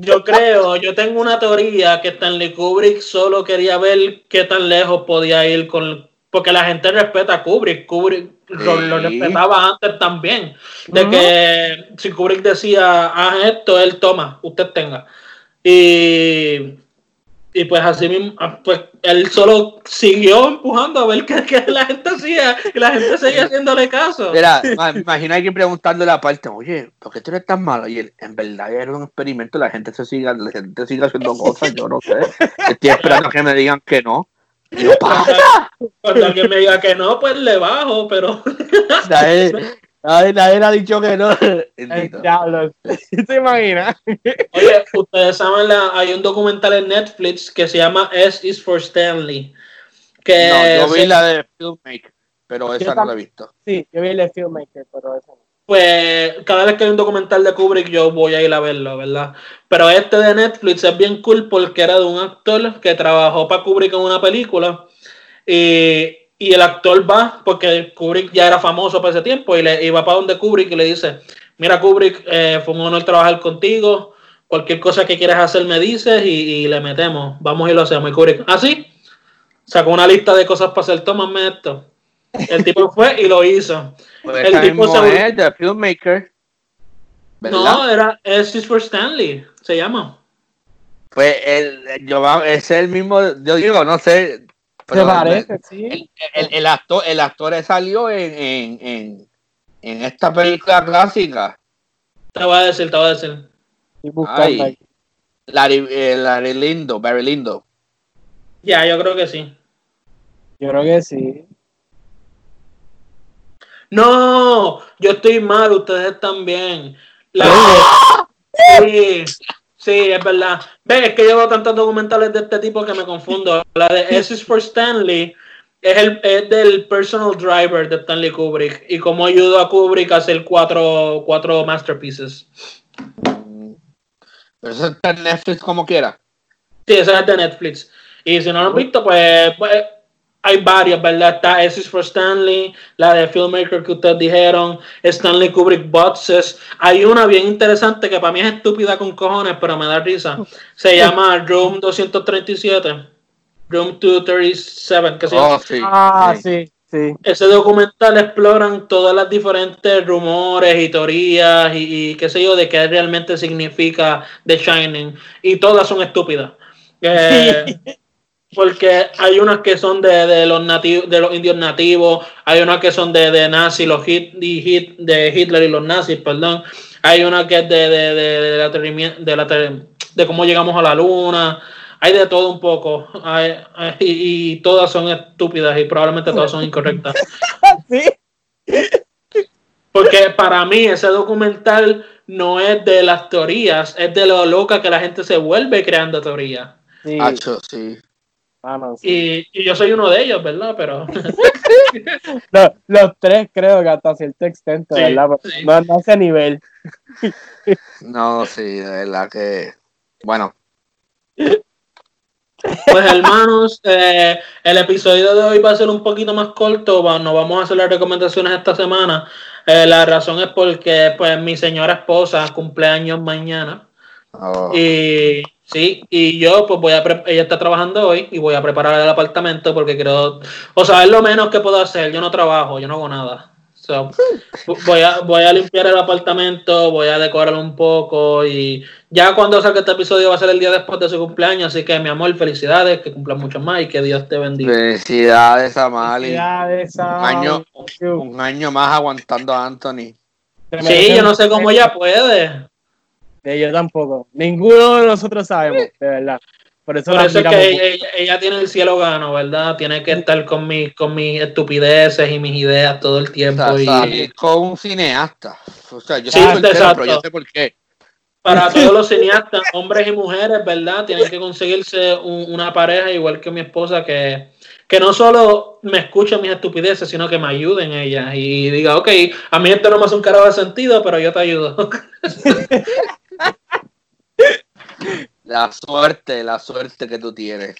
Yo creo, yo tengo una teoría que Stanley Kubrick solo quería ver qué tan lejos podía ir con, porque la gente respeta a Kubrick. Kubrick lo, respetaba antes también. De que si Kubrick decía, haz esto, él toma, usted tenga. Y, y pues así mismo, ah, pues él solo siguió empujando a ver qué, la gente hacía y la gente seguía haciéndole caso. Mira, imagina a alguien preguntándole aparte, oye, ¿por qué tú eres tan malo? Y él, en verdad era un experimento, la gente se sigue, la gente sigue haciendo cosas, yo no sé. Estoy esperando que me digan que no. Cuando alguien me diga que no, pues le bajo, pero. nadie, nadie, ha dicho que no. ¿Se imagina? Oye, ustedes saben, hay un documental en Netflix que se llama S is for Stanley. Que no, yo vi la de Filmmaker, pero esa no la he visto. Sí, yo vi la de Filmmaker, pero esa no pues cada vez que hay un documental de Kubrick yo voy a ir a verlo, ¿verdad? Pero este de Netflix es bien cool porque era de un actor que trabajó para Kubrick en una película y, el actor va, porque Kubrick ya era famoso para ese tiempo y, le, va para donde Kubrick y le dice, mira Kubrick, eh, fue un honor trabajar contigo, cualquier cosa que quieras hacer me dices y, le metemos, vamos y lo hacemos. Y Kubrick, así, ¿Ah, sacó una lista de cosas para hacer, tómame esto. El tipo fue y lo hizo. Pues el tipo se es, The Filmmaker. No, era S for Stanley, se llama. Pues el, yo, es el mismo, yo digo, no sé. Pero parece, sí. El, actor, el actor salió en, en, en, esta película clásica. Te voy a decir, te voy a decir. Ay, Larry, eh, Larry Lindo, Barry Lindo. Ya, yo creo que sí. Yo creo que sí. No, yo estoy mal, ustedes están bien. Sí, sí, es verdad. Ve, es que llevo tantos documentales de este tipo que me confundo. La de S is for Stanley es, el, es del personal driver de Stanley Kubrick y cómo ayudó a Kubrick a hacer cuatro, cuatro masterpieces. Pero eso está en Netflix como quiera. Sí, eso es de Netflix. Y si no lo han visto, pues, pues hay varias, ¿verdad? Está S for Stanley, la de Filmmaker que ustedes dijeron, Stanley Kubrick Boxes. Hay una bien interesante que para mí es estúpida con cojones, pero me da risa. Se llama Room 237. Room 237, que se llama. Oh, sí. Ah, sí. Ese documental exploran todas las diferentes rumores y teorías y, qué sé yo de qué realmente significa The Shining y todas son estúpidas. Eh, porque hay unas que son de, los nativos, de los indios nativos, hay unas que son de, de nazis, los hit, de Hitler y los nazis, perdón. Hay una que es de, de, de, de, la, de cómo llegamos a la luna hay de todo un poco y, todas son estúpidas y probablemente todas son incorrectas. Porque para mí ese documental no es de las teorías, es de lo loca que la gente se vuelve creando teorías. Sí. sí. Y, yo soy uno de ellos, ¿verdad? Pero. los, tres creo que hasta cierto extento, ¿verdad? No, no ese nivel. no, sí, de verdad que. Bueno, pues hermanos, eh, el episodio de hoy va a ser un poquito más corto, no vamos a hacer las recomendaciones esta semana. Eh, la razón es porque pues mi señora esposa cumpleaños mañana. Oh. Y sí, y yo pues voy a ella está trabajando hoy y voy a preparar el apartamento porque quiero, o sea, es lo menos que puedo hacer, yo no trabajo, yo no hago nada voy, a, voy a limpiar el apartamento, voy a decorarlo un poco y ya cuando salga este episodio va a ser el día después de su cumpleaños, así que mi amor, felicidades, que cumpla mucho más y que Dios te bendiga. Felicidades, Amali. Felicidades, Un año, un año más aguantando a Anthony. Sí, yo no sé cómo ella puede. Yo tampoco. Ninguno de nosotros sabemos, de verdad. Por eso, es que ella, tiene el cielo gano, ¿verdad? Tiene que estar con, mis con mis estupideces y mis ideas todo el tiempo. y... con un cineasta. O sea, yo, sí, pero yo sé por qué. Para todos los cineastas, hombres y mujeres, ¿verdad? Tienen que conseguirse una pareja igual que mi esposa que, que no solo me escuche mis estupideces, sino que me ayuden ellas y diga, ok, a mí esto no me hace un carajo de sentido, pero yo te ayudo. La suerte, la suerte que tú tienes.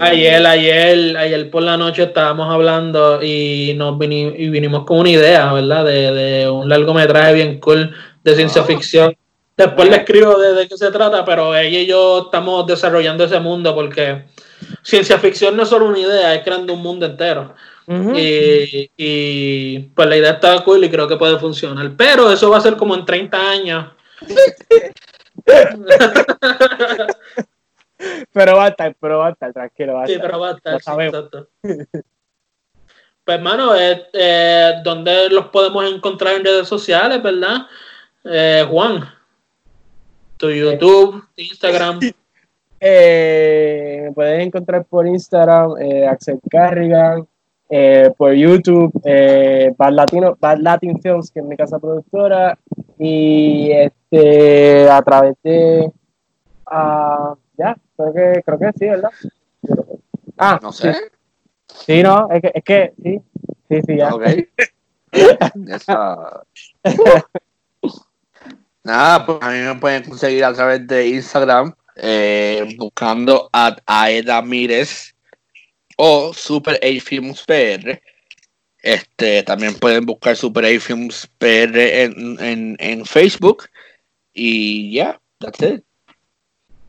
Ayer, ayer, ayer por la noche estábamos hablando y nos vinimos, y vinimos con una idea, ¿verdad? De, un largometraje bien cool de ciencia ficción. Después le escribo de, qué se trata, pero ella y yo estamos desarrollando ese mundo porque ciencia ficción no es solo una idea, es creando un mundo entero. y, y, pues la idea está cool y creo que puede funcionar. Pero eso va a ser como en 30 años. pero va a estar, pero va a estar, tranquilo. Va a sí, pero va a estar, Pues, hermano, eh, eh, ¿dónde los podemos encontrar en redes sociales, verdad? Eh, Juan, tu YouTube, Instagram. Me puedes encontrar por Instagram, Axel Carrigan, por YouTube, Bad, Latino, Bad Latin Films, que es mi casa productora, y este a través de uh, ya, creo que, creo que sí, ¿verdad? Ah, no sé. Sí, no, es que, es que sí, sí, sí, ya. Okay. Nada, pues a mí me pueden conseguir a través de Instagram eh, buscando a Aeda Mires o Super A Films PR. Este, también pueden buscar Super A Films PR en, en, Facebook. Y ya, that's it.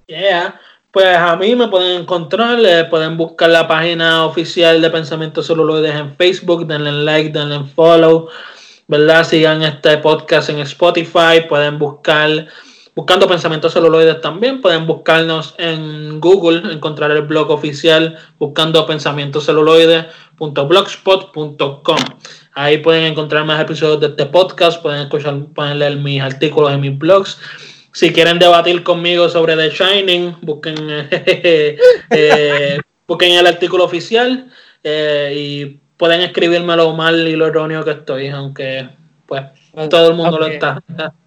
Yeah. Pues a mí me pueden encontrar, pueden buscar la página oficial de Pensamiento Celuloides en Facebook, denle like, denle follow, ¿verdad? Sigan este podcast en Spotify, pueden buscar Buscando Pensamientos Celuloides también pueden buscarnos en Google, encontrar el blog oficial buscando pensamientosceluloides.blogspot.com. Ahí pueden encontrar más episodios de este podcast, pueden escuchar, pueden leer mis artículos en mis blogs. Si quieren debatir conmigo sobre The Shining, busquen, eh, busquen el artículo oficial eh, y pueden escribirme lo mal y lo erróneo que estoy, aunque pues todo el mundo lo está.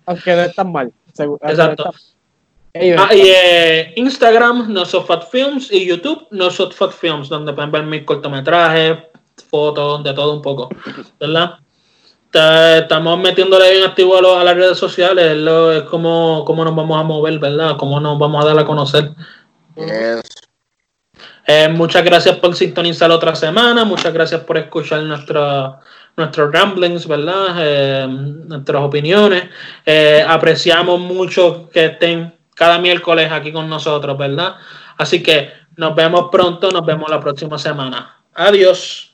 Aunque no es tan mal. Exacto. Ah, y eh, Instagram, No Films, y YouTube, No Films, donde pueden ver mis cortometrajes, fotos, de todo un poco, ¿verdad? Estamos metiéndole bien activo a, las redes sociales, es como cómo nos vamos a mover, ¿verdad? Cómo nos vamos a dar a conocer. Eh, muchas gracias por sintonizar otra semana, muchas gracias por escuchar nuestra nuestros ramblings, ¿verdad? Eh, nuestras opiniones. Eh, apreciamos mucho que estén cada miércoles aquí con nosotros, ¿verdad? Así que nos vemos pronto, nos vemos la próxima semana. Adiós.